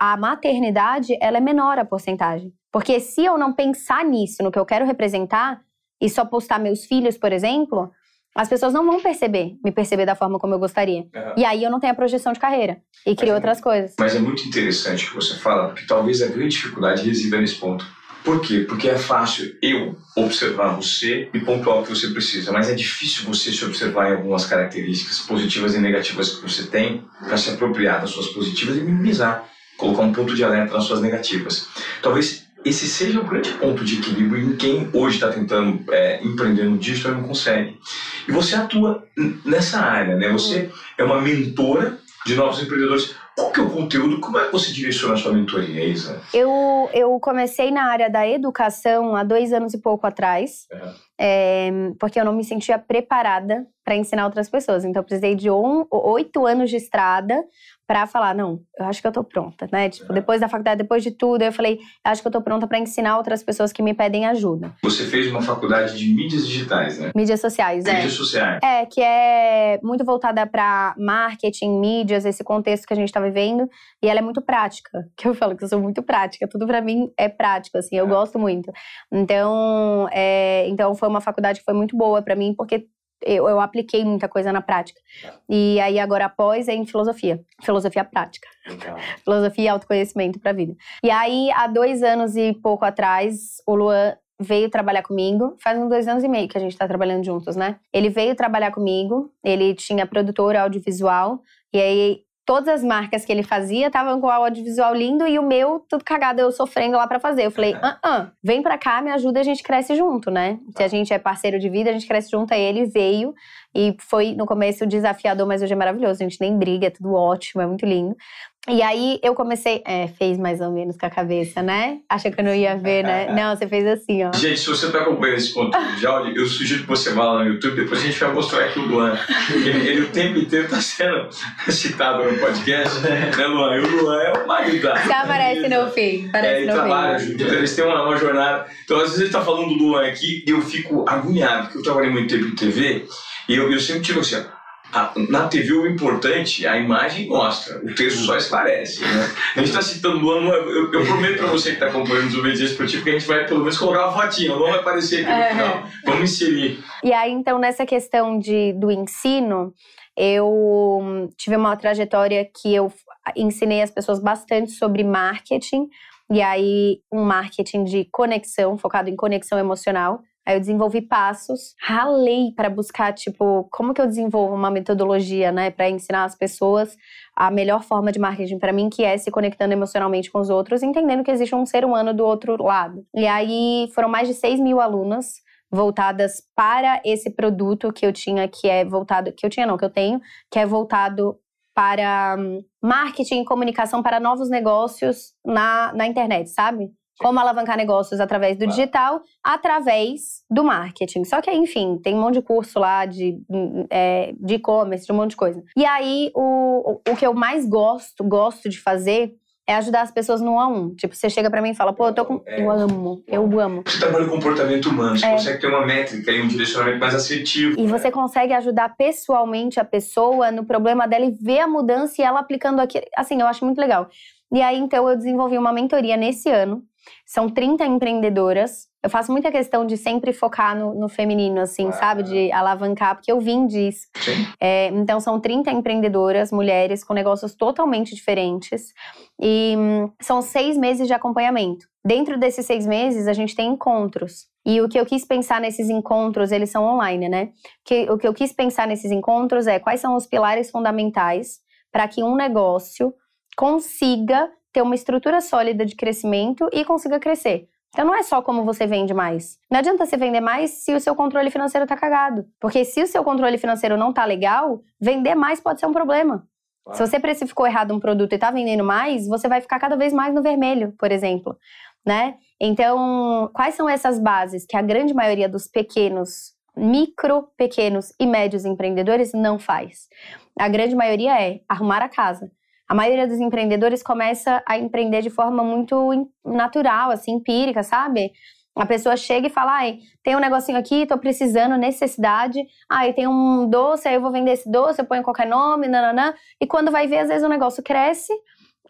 a maternidade ela é menor a porcentagem. Porque se eu não pensar nisso, no que eu quero representar, e só postar meus filhos, por exemplo, as pessoas não vão perceber, me perceber da forma como eu gostaria. Uhum. E aí eu não tenho a projeção de carreira e crio é, outras coisas. Mas é muito interessante o que você fala, porque talvez a grande dificuldade resida nesse ponto. Por quê? Porque é fácil eu observar você e pontuar o que você precisa, mas é difícil você se observar em algumas características positivas e negativas que você tem para se apropriar das suas positivas e minimizar, colocar um ponto de alerta nas suas negativas. Talvez esse seja o grande ponto de equilíbrio em quem hoje está tentando é, empreender no digital e não consegue. E você atua nessa área, né? Você é uma mentora de novos empreendedores. Qual que é o conteúdo? Como é que você direciona a sua mentoria, Isa? Eu, eu comecei na área da educação há dois anos e pouco atrás, uhum. é, porque eu não me sentia preparada para ensinar outras pessoas. Então, eu precisei de um, oito anos de estrada para falar, não, eu acho que eu tô pronta, né? Tipo, depois da faculdade, depois de tudo, eu falei, acho que eu tô pronta para ensinar outras pessoas que me pedem ajuda. Você fez uma faculdade de mídias digitais, né? Mídias sociais, mídias é. Mídias sociais. É, que é muito voltada para marketing, mídias, esse contexto que a gente tá vivendo, e ela é muito prática. Que eu falo que eu sou muito prática, tudo para mim é prático, assim, eu é. gosto muito. Então, é, então foi uma faculdade que foi muito boa para mim, porque eu, eu, apliquei muita coisa na prática. E aí agora após é em filosofia, filosofia prática, Legal. filosofia e autoconhecimento para a vida. E aí há dois anos e pouco atrás o Luan veio trabalhar comigo. Faz uns dois anos e meio que a gente está trabalhando juntos, né? Ele veio trabalhar comigo. Ele tinha produtora audiovisual e aí todas as marcas que ele fazia estavam com o audiovisual lindo e o meu tudo cagado, eu sofrendo lá para fazer. Eu falei, ah, ah, vem pra cá, me ajuda, a gente cresce junto, né? Se a gente é parceiro de vida, a gente cresce junto. Aí ele veio e foi no começo desafiador, mas hoje é maravilhoso. A gente nem briga, é tudo ótimo, é muito lindo. E aí eu comecei. É, fez mais ou menos com a cabeça, né? Acha que eu não ia ver, né? Não, você fez assim, ó. Gente, se você tá acompanhando esse conteúdo de áudio, eu sugiro que você vá lá no YouTube, depois a gente vai mostrar aqui o Luan. Ele, ele o tempo inteiro tá sendo citado no podcast, né, Luan? E o Luan é o marido da. Já aparece no fim. Aparece é, ele trabalha junto, então eles têm uma, uma, jornada. Então, às vezes ele tá falando do Luan aqui e eu fico agoniado, porque eu trabalhei muito tempo em TV e eu, eu sempre tive assim, ó na TV o importante, a imagem mostra, o texto só esclarece. Né? A gente está citando o ano, eu, eu prometo para você que está acompanhando o Obediência Esportivo que a gente vai pelo menos colocar uma fotinha, não vai aparecer aqui no é. final. Vamos inserir. E aí, então, nessa questão de, do ensino, eu tive uma trajetória que eu ensinei as pessoas bastante sobre marketing, e aí um marketing de conexão, focado em conexão emocional. Aí eu desenvolvi passos, ralei para buscar, tipo, como que eu desenvolvo uma metodologia, né, para ensinar as pessoas a melhor forma de marketing para mim, que é se conectando emocionalmente com os outros, entendendo que existe um ser humano do outro lado. E aí foram mais de 6 mil alunas voltadas para esse produto que eu tinha, que é voltado, que eu tinha não, que eu tenho, que é voltado para hum, marketing e comunicação para novos negócios na, na internet, sabe? Como alavancar negócios através do digital, através do marketing. Só que enfim, tem um monte de curso lá de é, e-commerce, de um monte de coisa. E aí, o, o que eu mais gosto, gosto de fazer é ajudar as pessoas no um a um. Tipo, você chega para mim e fala, pô, eu tô com. É, eu amo, eu amo. Você trabalha com comportamento humano, você é. consegue ter uma métrica e um direcionamento mais assertivo. E né? você consegue ajudar pessoalmente a pessoa no problema dela e ver a mudança e ela aplicando aquilo. Assim, eu acho muito legal. E aí, então, eu desenvolvi uma mentoria nesse ano são 30 empreendedoras eu faço muita questão de sempre focar no, no feminino, assim, ah. sabe? De alavancar, porque eu vim disso. É, então, são 30 empreendedoras, mulheres, com negócios totalmente diferentes. E hum, são seis meses de acompanhamento. Dentro desses seis meses, a gente tem encontros. E o que eu quis pensar nesses encontros, eles são online, né? Que, o que eu quis pensar nesses encontros é quais são os pilares fundamentais para que um negócio consiga ter uma estrutura sólida de crescimento e consiga crescer. Então não é só como você vende mais. Não adianta você vender mais se o seu controle financeiro tá cagado. Porque se o seu controle financeiro não tá legal, vender mais pode ser um problema. Claro. Se você precificou errado um produto e tá vendendo mais, você vai ficar cada vez mais no vermelho, por exemplo, né? Então, quais são essas bases que a grande maioria dos pequenos, micro, pequenos e médios empreendedores não faz? A grande maioria é arrumar a casa. A maioria dos empreendedores começa a empreender de forma muito natural, assim, empírica, sabe? A pessoa chega e fala, ai, tem um negocinho aqui, tô precisando, necessidade. Ai, tem um doce, aí eu vou vender esse doce, eu ponho qualquer nome, nananã. E quando vai ver, às vezes o negócio cresce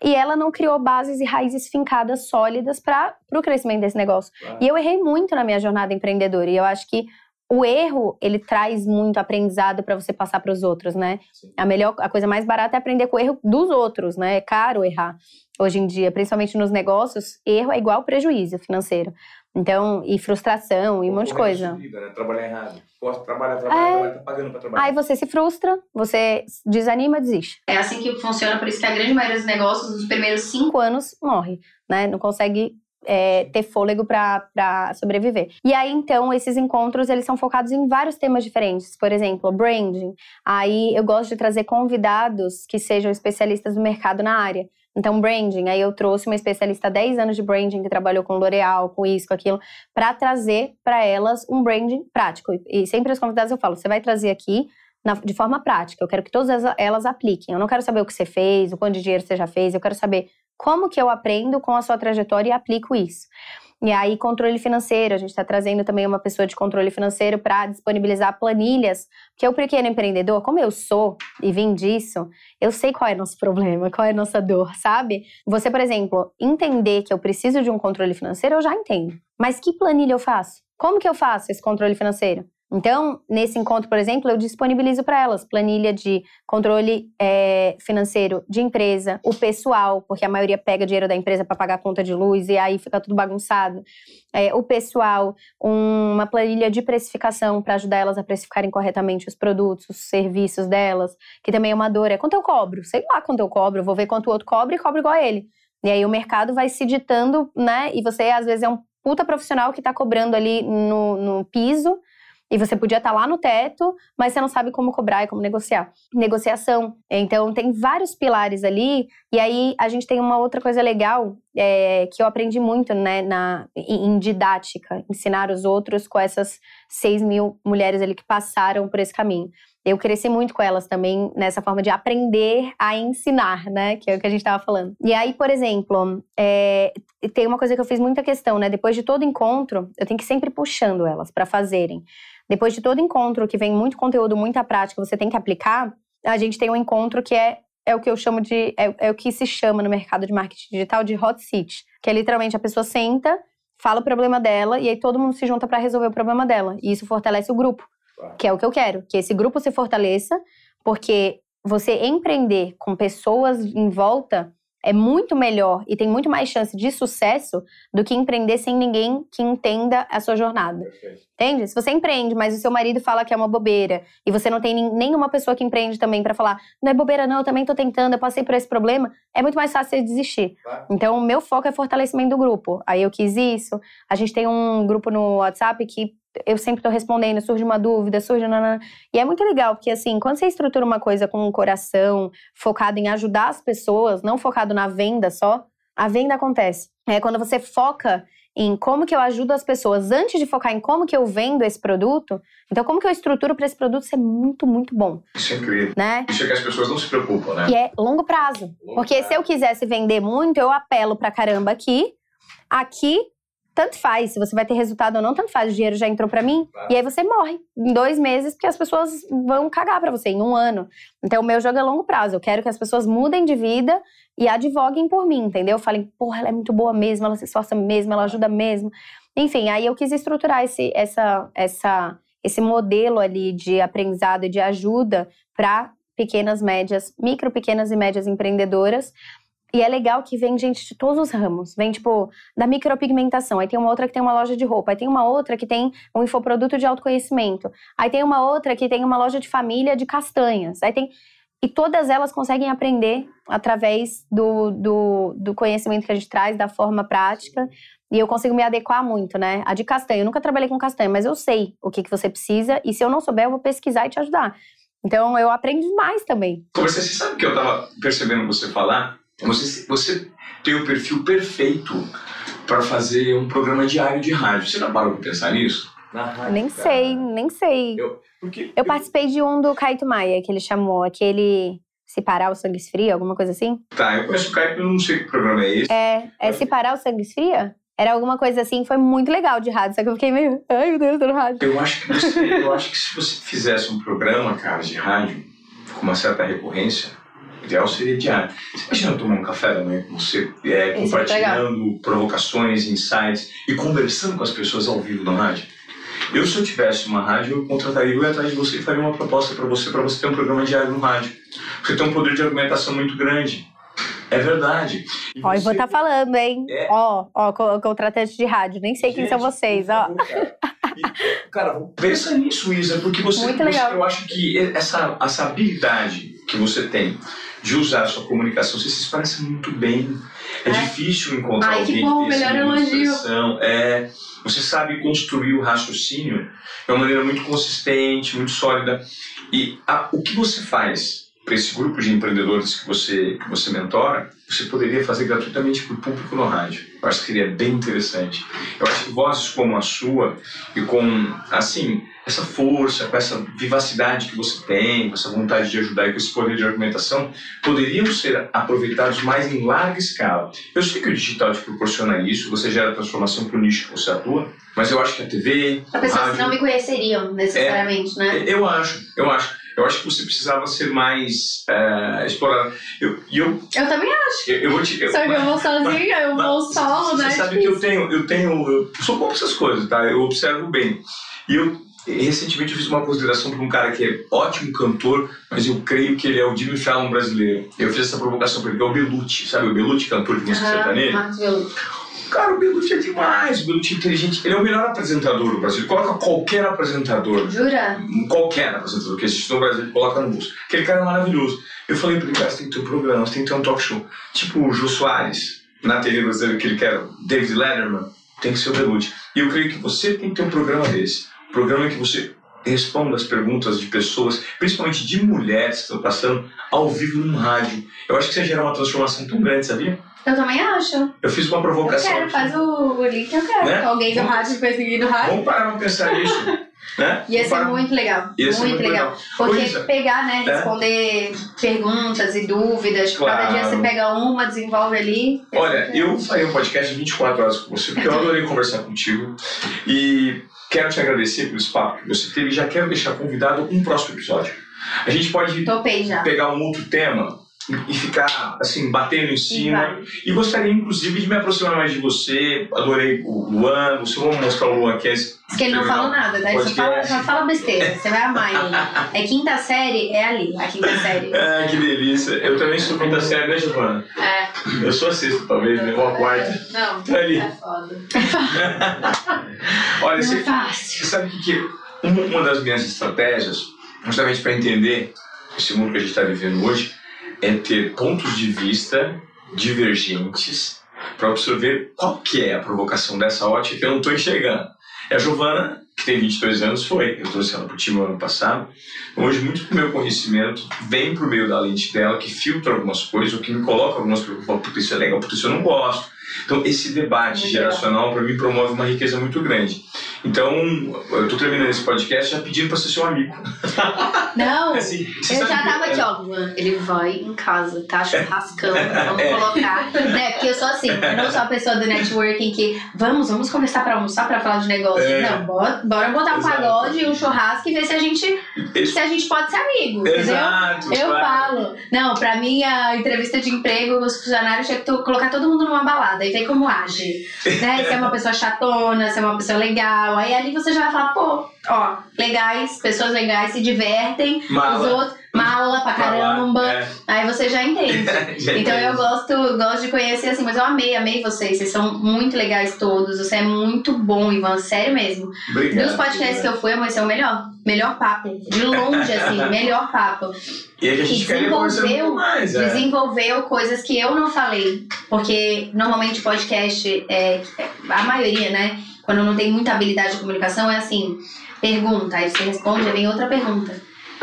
e ela não criou bases e raízes fincadas sólidas para o crescimento desse negócio. E eu errei muito na minha jornada empreendedora. E eu acho que o erro, ele traz muito aprendizado para você passar para os outros, né? Sim. A melhor, a coisa mais barata é aprender com o erro dos outros, né? É caro errar hoje em dia, principalmente nos negócios, erro é igual prejuízo financeiro. Então, e frustração, e um monte de coisa. Vida, né? Trabalhar errado. Posso trabalhar, trabalhar, é... trabalhar, tá pagando pra trabalhar. Aí você se frustra, você desanima, desiste. É assim que funciona, por isso que a grande maioria dos negócios, nos primeiros cinco anos, morre, né? Não consegue é, ter fôlego para sobreviver. E aí, então, esses encontros, eles são focados em vários temas diferentes. Por exemplo, branding. Aí eu gosto de trazer convidados que sejam especialistas do mercado na área. Então, branding, aí eu trouxe uma especialista há 10 anos de branding que trabalhou com L'Oréal, com isso, com aquilo, para trazer para elas um branding prático. E sempre as convidadas eu falo, você vai trazer aqui na, de forma prática. Eu quero que todas elas apliquem. Eu não quero saber o que você fez, o quanto de dinheiro você já fez. Eu quero saber como que eu aprendo com a sua trajetória e aplico isso? E aí, controle financeiro, a gente está trazendo também uma pessoa de controle financeiro para disponibilizar planilhas, porque o pequeno empreendedor, como eu sou e vim disso, eu sei qual é o nosso problema, qual é a nossa dor, sabe? Você, por exemplo, entender que eu preciso de um controle financeiro, eu já entendo. Mas que planilha eu faço? Como que eu faço esse controle financeiro? Então, nesse encontro, por exemplo, eu disponibilizo para elas planilha de controle é, financeiro de empresa, o pessoal, porque a maioria pega dinheiro da empresa para pagar a conta de luz e aí fica tudo bagunçado. É, o pessoal, um, uma planilha de precificação para ajudar elas a precificarem corretamente os produtos, os serviços delas, que também é uma dor. É quanto eu cobro? Sei lá quanto eu cobro, vou ver quanto o outro cobra e cobro igual a ele. E aí o mercado vai se ditando, né? E você, às vezes, é um puta profissional que está cobrando ali no, no piso e você podia estar tá lá no teto, mas você não sabe como cobrar e como negociar. Negociação. Então, tem vários pilares ali. E aí, a gente tem uma outra coisa legal é, que eu aprendi muito né, na, em, didática, ensinar os outros com essas 6 mil mulheres ali que passaram por esse caminho. Eu cresci muito com elas também nessa forma de aprender a ensinar, né? Que é o que a gente estava falando. E aí, por exemplo, é, tem uma coisa que eu fiz muita questão, né? Depois de todo encontro, eu tenho que sempre puxando elas para fazerem. Depois de todo encontro que vem muito conteúdo, muita prática, você tem que aplicar, a gente tem um encontro que é, é o que eu chamo de. É, é o que se chama no mercado de marketing digital de hot seat. Que é literalmente a pessoa senta, fala o problema dela e aí todo mundo se junta para resolver o problema dela. E isso fortalece o grupo, que é o que eu quero. Que esse grupo se fortaleça, porque você empreender com pessoas em volta é muito melhor e tem muito mais chance de sucesso do que empreender sem ninguém que entenda a sua jornada. Perfeito. Entende? Se você empreende, mas o seu marido fala que é uma bobeira e você não tem nenhuma pessoa que empreende também para falar, não é bobeira não, eu também tô tentando, eu passei por esse problema, é muito mais fácil você desistir. Claro. Então, o meu foco é fortalecimento do grupo. Aí eu quis isso. A gente tem um grupo no WhatsApp que eu sempre estou respondendo, surge uma dúvida, surge. Nanana. E é muito legal, porque assim, quando você estrutura uma coisa com um coração focado em ajudar as pessoas, não focado na venda só, a venda acontece. É quando você foca em como que eu ajudo as pessoas antes de focar em como que eu vendo esse produto. Então, como que eu estruturo para esse produto ser muito, muito bom. Isso é incrível. Né? Isso é que as pessoas não se preocupam, né? E é longo prazo. Longo porque prazo. se eu quisesse vender muito, eu apelo pra caramba aqui. Aqui tanto faz, se você vai ter resultado ou não, tanto faz, o dinheiro já entrou para mim, claro. e aí você morre em dois meses, porque as pessoas vão cagar para você em um ano. Então, o meu jogo é longo prazo. Eu quero que as pessoas mudem de vida e advoguem por mim, entendeu? Falem, porra, ela é muito boa mesmo, ela se esforça mesmo, ela ajuda mesmo. Enfim, aí eu quis estruturar esse, essa, essa, esse modelo ali de aprendizado e de ajuda para pequenas, médias, micro, pequenas e médias empreendedoras. E é legal que vem gente de todos os ramos. Vem, tipo, da micropigmentação. Aí tem uma outra que tem uma loja de roupa. Aí tem uma outra que tem um infoproduto de autoconhecimento. Aí tem uma outra que tem uma loja de família de castanhas. Aí tem. E todas elas conseguem aprender através do, do, do conhecimento que a gente traz, da forma prática. E eu consigo me adequar muito, né? A de castanha, eu nunca trabalhei com castanha, mas eu sei o que, que você precisa. E se eu não souber, eu vou pesquisar e te ajudar. Então eu aprendo demais também. Você sabe que eu tava percebendo você falar? Você, você tem o perfil perfeito para fazer um programa diário de rádio. Você não parou para pensar nisso? Rádio, nem cara. sei, nem sei. Eu, porque, eu, eu participei de um do Caito Maia, que ele chamou, aquele Se Parar o Sangue Esfria, alguma coisa assim. Tá, eu conheço o Caito, eu não sei que programa é esse. É, é Se Parar o Sangue Esfria? Era alguma coisa assim, foi muito legal de rádio, só que eu fiquei meio, ai meu Deus, tô no rádio. Eu acho que você, eu acho que se você fizesse um programa, cara, de rádio, com uma certa recorrência, ideal seria diário. Você imagina tomar um café da manhã com você, é, é compartilhando provocações, insights e conversando com as pessoas ao vivo na rádio? Eu, se eu tivesse uma rádio, eu contrataria, eu atrás de você e faria uma proposta para você, para você ter um programa diário no rádio. Você tem um poder de argumentação muito grande. É verdade. E ó, você... eu vou estar tá falando, hein? É... Ó, ó, contratante de rádio. Nem sei Gente, quem são vocês, ó. cara. E, cara, pensa nisso, Isa, porque você, Muito legal. Você, eu acho que essa, essa habilidade que você tem de usar a sua comunicação, você se expressa muito bem. É, é. difícil encontrar Ai, alguém que bom, melhor elogio. É, você sabe construir o raciocínio de uma maneira muito consistente, muito sólida. E a, o que você faz para esse grupo de empreendedores que você, que você mentora, você poderia fazer gratuitamente para o público no rádio. Eu acho que seria bem interessante. Eu acho que vozes como a sua e com, assim, essa força, com essa vivacidade que você tem, com essa vontade de ajudar e com esse poder de argumentação, poderiam ser aproveitados mais em larga escala. Eu sei que o digital te proporciona isso, você gera transformação para o nicho que você atua, mas eu acho que a TV. As pessoas não me conheceriam necessariamente, é, né? Eu acho, eu acho. Eu acho que você precisava ser mais uh, explorado. Eu, eu, eu também acho. Eu, eu vou te, eu, Só que eu vou sozinha, eu vou solo, né? Você sabe que eu tenho, eu tenho, eu sou bom essas coisas, tá? Eu observo bem. E eu recentemente eu fiz uma consideração para um cara que é ótimo cantor, mas eu creio que ele é o Jimmy Fallon brasileiro. Eu fiz essa provocação para ele, que é o Belucci, sabe? O Belucci, cantor de música sertaneja. Cara, o Belucci é demais, o Belucci é inteligente. Ele é o melhor apresentador do Brasil. Ele coloca qualquer apresentador. Jura? Qualquer apresentador que existe no Brasil, ele coloca no bolso. Aquele cara é maravilhoso. Eu falei pra ele, cara, você tem que ter um programa, você tem que ter um talk show. Tipo o Jô Soares, na TV brasileira, que ele quer, David Letterman, tem que ser o Belucci. E eu creio que você tem que ter um programa desse. Um programa que você responda as perguntas de pessoas, principalmente de mulheres que estão passando ao vivo no rádio. Eu acho que você gera uma transformação tão grande, sabia? Eu também acho. Eu fiz uma provocação. Eu quero, faz o, o link, eu quero. Né? Alguém do rádio perseguir do rádio. Vamos parar pra pensar nisso. né? Ia ser muito legal. Ia muito, muito legal. legal. Porque Coisa. pegar, né? É. Responder perguntas e dúvidas. Claro. Cada dia você pega uma, desenvolve ali. Olha, eu faria um podcast de 24 horas com você, porque eu adorei conversar contigo. E quero te agradecer pelo espaço que você teve já quero deixar convidado um próximo episódio. A gente pode pegar um outro tema e ficar assim batendo em cima. E gostaria inclusive de me aproximar mais de você. Adorei o Luan. Você vai mostrar o Luan aqui Diz que ele não fala nada tá? só fala, só fala besteira. Você vai amar ele. É quinta série? É ali a quinta série. Ah que delícia. Eu também sou quinta série né Giovana? É. Eu sou a sexta talvez né? Ou a quarta. Não tá ali. é foda. Olha não você, é fácil. você sabe que, que uma das minhas estratégias justamente para entender esse mundo que a gente está vivendo hoje é ter pontos de vista divergentes para absorver qual que é a provocação dessa ótica que eu não estou enxergando. E a Giovana, que tem 22 anos, foi. Eu trouxe ela para o time no ano passado. Hoje, muito do meu conhecimento vem por meio da lente dela, que filtra algumas coisas, ou que me coloca algumas coisas. Porque isso é legal, porque isso eu não gosto. Então, esse debate geracional, para mim, promove uma riqueza muito grande. Então, eu tô terminando esse podcast já pedindo pra ser seu amigo. Não, Assim, eu já tava aqui, ó. Luan, Ele vai em casa, tá churrascando, vamos É. colocar. Né? Porque eu sou assim, eu não sou a pessoa do networking que vamos, vamos conversar pra almoçar, pra falar de negócio. É. Não, bora, bora botar um Exato. pagode e um churrasco e ver se a gente, se a gente pode ser amigo, entendeu? Exato. Eu claro. falo. Não, pra mim, a entrevista de emprego, os funcionários tinham que colocar todo mundo numa balada e ver como age. Né? Se é uma pessoa chatona, se é uma pessoa legal. Aí ali você já vai falar, pô, ó, legais, pessoas legais se divertem. Os Mala. outros, mala pra caramba. É. Aí você já entende. Já Então eu gosto, gosto de conhecer assim, mas eu amei, amei vocês. Vocês são muito legais todos. Você é muito bom, Ivan, sério mesmo. Obrigado. Dos podcasts que eu fui, amor, esse é o melhor. Melhor papo. De longe, assim, melhor papo. E a gente E desenvolveu- mais. É. Desenvolveu coisas que eu não falei. Porque normalmente podcast, é, a maioria, né? Quando não tem muita habilidade de comunicação, é assim: pergunta, aí você responde, aí vem outra pergunta.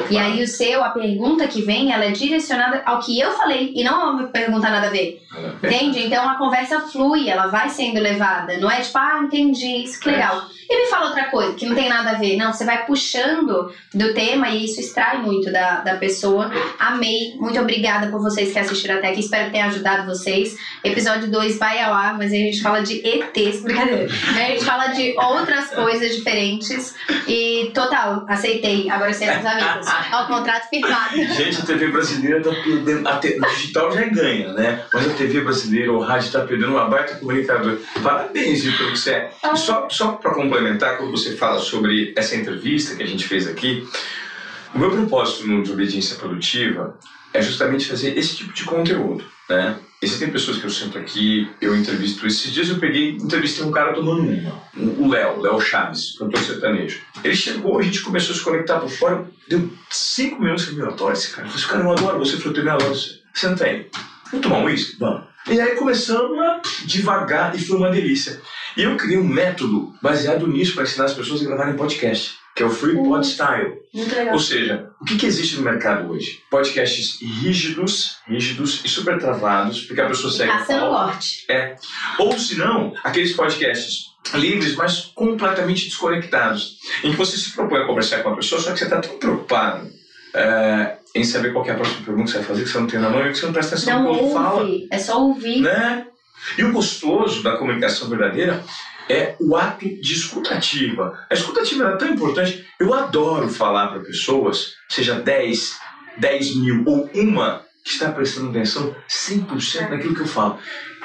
E aí o seu, a pergunta que vem, ela é direcionada ao que eu falei e não a pergunta nada a ver. Entende? Então a conversa flui, ela vai sendo levada. Não é tipo, ah, entendi, isso que legal. E me fala outra coisa que não tem nada a ver. Não, você vai puxando do tema e isso extrai muito da, da pessoa. Amei. Muito obrigada por vocês que assistiram até aqui. Espero que tenha ajudado vocês. Episódio 2 vai ao ar, mas aí a gente fala de ETs. Brincadeira. Aí A gente fala de outras coisas diferentes. E total, aceitei. Agora seremos amigos. Ó, o contrato firmado. Gente, a TV brasileira tá perdendo. A te- o digital já ganha, né? Mas a TV brasileira, o rádio tá perdendo uma baita comunicador. Parabéns, Vitor, que você é. E Só, só para complementar, quando você fala sobre essa entrevista que a gente fez aqui, o meu propósito no Desobediência Produtiva é justamente fazer esse tipo de conteúdo, né? Existem pessoas que eu sento aqui, eu entrevisto. Esses dias eu peguei, entrevistei um cara tomando uma, o Léo, Léo Chaves, cantor sertanejo. Ele chegou, a gente começou a se conectar por fora, deu cinco minutos que eu adoro esse cara. Eu falei, cara, eu adoro você, falei, eu adoro você. Senta aí. Vamos tomar um uísque? Vamos. E aí começamos a devagar e foi uma delícia. E eu criei um método baseado nisso para ensinar as pessoas a gravarem podcast, que é o Free Pod Style. Muito legal. Ou seja, o que, que existe no mercado hoje? Podcasts rígidos, rígidos e super travados, porque a pessoa segue. Caçando corte. Ou se não, aqueles podcasts livres, mas completamente desconectados, em que você se propõe a conversar com a pessoa, só que você está tão preocupado é, em saber qual é a próxima pergunta que você vai fazer, que você não tem na mão e que você não presta atenção no que fala. É só ouvir. né? E o gostoso da comunicação verdadeira é o ato de escutativa. A escutativa é tão importante. Eu adoro falar para pessoas, seja 10, 10 mil ou uma, que está prestando atenção 100% naquilo que eu falo.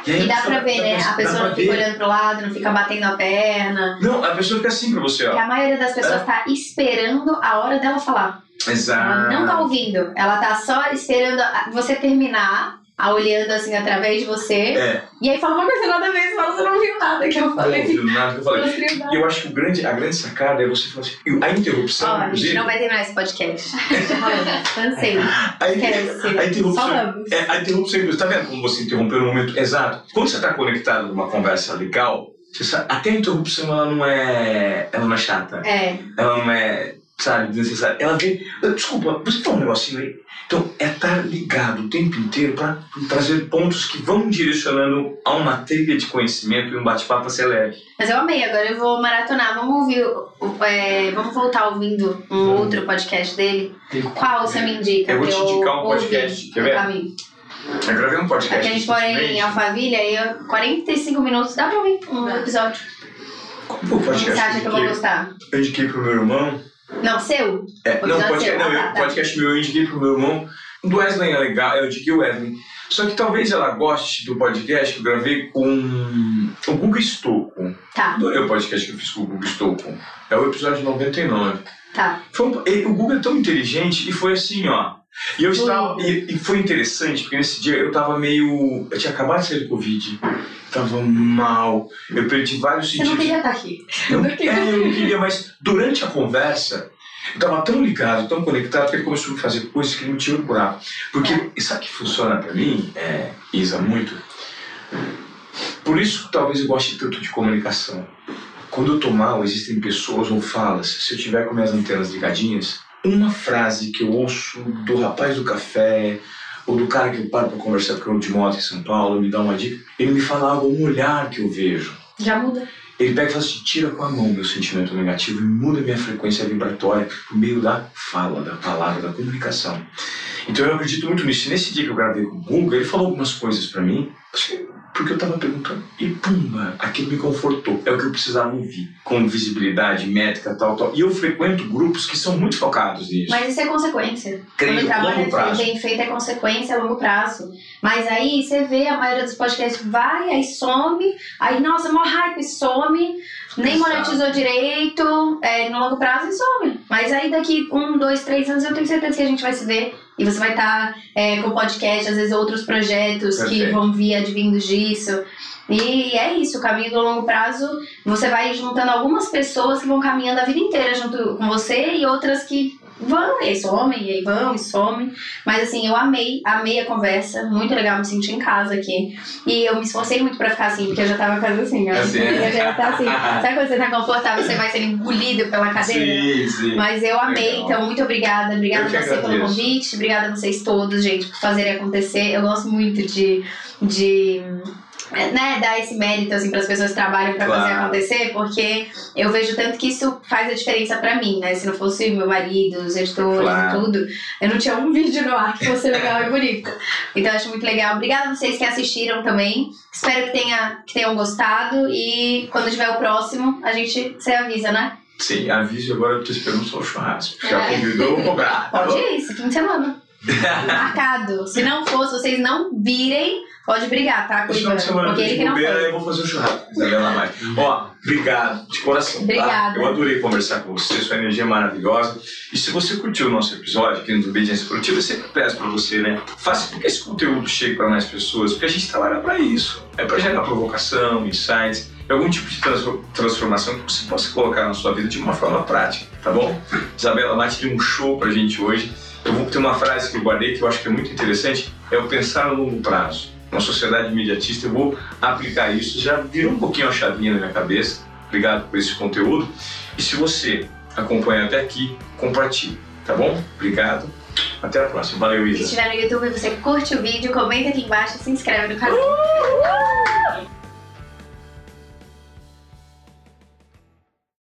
aí E dá pra ver, né? A pessoa não fica ver. olhando pro lado, não fica batendo a perna. Não, a pessoa fica assim pra você, Porque ó. a maioria das pessoas É. tá esperando a hora dela falar. Exato. Ela não tá ouvindo. Ela tá só esperando você terminar, a olhando assim através de você. É, E aí fala uma coisa nada a ver, você fala, você não viu nada que eu não falei. ouviu nada que eu falei. Não viu. E eu acho que o grande, a grande sacada é você falar assim, a interrupção, Ó, a gente não vai terminar esse podcast. Falamos, cansei. a, inter- a interrupção Falamos. É, a interrupção, tá vendo como você interrompeu no momento exato? Quando você está conectado numa conversa legal, você sabe, até a interrupção ela não é, ela não é chata, É, ela não é, sabe, desnecessária. Ela vem, desculpa, você tem um negocinho aí? Então, é estar ligado o tempo inteiro para trazer pontos que vão direcionando a uma trilha de conhecimento e um bate-papo acelere. mas eu amei. Agora eu vou maratonar. Vamos ouvir, é, vamos voltar ouvindo um Vamos. outro podcast dele. Qual você me indica? Eu vou te indicar um podcast, quer ver? caminho? Eu gravei um podcast. Aqui a gente mora em. Alphaville, aí eu- 45 minutos, dá pra ouvir um episódio. Qual foi o Você podcast acha que eu vou gostar? eu indiquei pro meu irmão? Não, seu? É, não, podcast, seu. não, Ah, eu, tá, tá. podcast meu eu indiquei pro meu irmão. O do Wesley é legal, eu indiquei o Wesley. Só que talvez ela goste do podcast que eu gravei com o Guga Stocco. Tá, Adorei o podcast que eu fiz com o Guga Stocco. É o episódio 99. tá. Foi um- e o Guga é tão inteligente e foi assim, ó. E eu Foi. estava. E, e foi interessante, porque nesse dia eu tava meio. Eu tinha acabado de sair do Covid. Tava mal. Eu perdi vários Você não sentidos. queria estar aqui. Eu, não queria. é, eu não queria, mas durante a conversa, eu tava tão ligado, tão conectado, que ele começou a fazer coisas que ele não tinha procurado. Porque, e sabe o que funciona pra mim, é, Isa, muito? Por isso que talvez eu goste tanto de comunicação. Quando eu tô mal, existem pessoas ou falas, se eu tiver com minhas antenas ligadinhas, uma frase que eu ouço do rapaz do café, ou do cara que eu paro pra conversar porque eu ando de moto em São Paulo, me dá uma dica, ele me fala algo, um olhar que eu vejo. Já muda. Ele pega e fala assim: tira com a mão meu sentimento negativo e muda minha frequência vibratória por meio da fala, da palavra, da comunicação. Então eu acredito muito nisso. E nesse dia que eu gravei com o Google, ele falou algumas coisas para mim, porque eu estava perguntando. E pumba, aquilo me confortou. É o que eu precisava ouvir. Com visibilidade, métrica, tal, tal. E eu frequento grupos que são muito focados nisso. Mas isso é consequência. Creio, Quando o trabalho é bem feito, é consequência a longo prazo. Mas aí você vê a maioria dos podcasts vai, aí some, aí, nossa, mó hype, some, nem monetizou direito, é, no longo prazo e some. Mas aí daqui um, dois, três anos eu tenho certeza que a gente vai se ver. E você vai estar é, com podcast, às vezes outros projetos que Perfeito. vão vir advindos disso. E é isso, o caminho do longo prazo, você vai juntando algumas pessoas que vão caminhando a vida inteira junto com você e outras que vão e somem, e aí vão e somem. Mas assim, eu amei, amei a conversa, muito legal, me senti em casa aqui. E eu me esforcei muito pra ficar assim, porque eu já tava quase assim, ó. Assim, Eu já tá assim. Sabe quando você tá confortável, você vai sendo engolido pela cadeira? Sim, sim. Mas eu amei, Legal. então muito obrigada. Obrigada a você pelo convite, obrigada a vocês todos, gente, por fazerem acontecer. Eu gosto muito de. de né, dar esse mérito assim para as pessoas que trabalham para Claro. fazer acontecer, porque eu vejo tanto que isso faz a diferença para mim, né? Se não fosse meu marido, os editores Claro. e tudo, eu não tinha um vídeo no ar que fosse legal e bonito. Então acho muito legal. Obrigada a vocês que assistiram também. Espero que, tenha, que tenham gostado e quando tiver o próximo, a gente você avisa, né? Sim, avise agora, eu tô esperando só o churrasco. Já É. convidou, vou cobrar. tá Pode ir, esse fim de semana. Marcado. Se não for, se vocês não virem, pode brigar, tá? Porque ele que não bobeira, foi. eu vou fazer o churrasco. Isabela mais. Ó, obrigado, de coração. tá? Obrigada. Eu adorei conversar com você, sua energia é maravilhosa. E se você curtiu o nosso episódio aqui no Obediência Produtiva, eu sempre peço pra você, né? Faça com que esse conteúdo chegue para mais pessoas, porque a gente trabalha para isso. É para gerar provocação, insights, algum tipo de transfor- transformação que você possa colocar na sua vida de uma forma prática, tá bom? Isabela Mate deu um show pra gente hoje. Eu vou ter uma frase que eu guardei que eu acho que é muito interessante, é o pensar a longo prazo. Uma sociedade imediatista, eu vou aplicar isso, já virou um pouquinho a chavinha na minha cabeça. Obrigado por esse conteúdo. E se você acompanha até aqui, compartilhe, tá bom? Obrigado. Até a próxima. Valeu, Se Isa. estiver no YouTube, você curte o vídeo, comenta aqui embaixo e se inscreve no canal.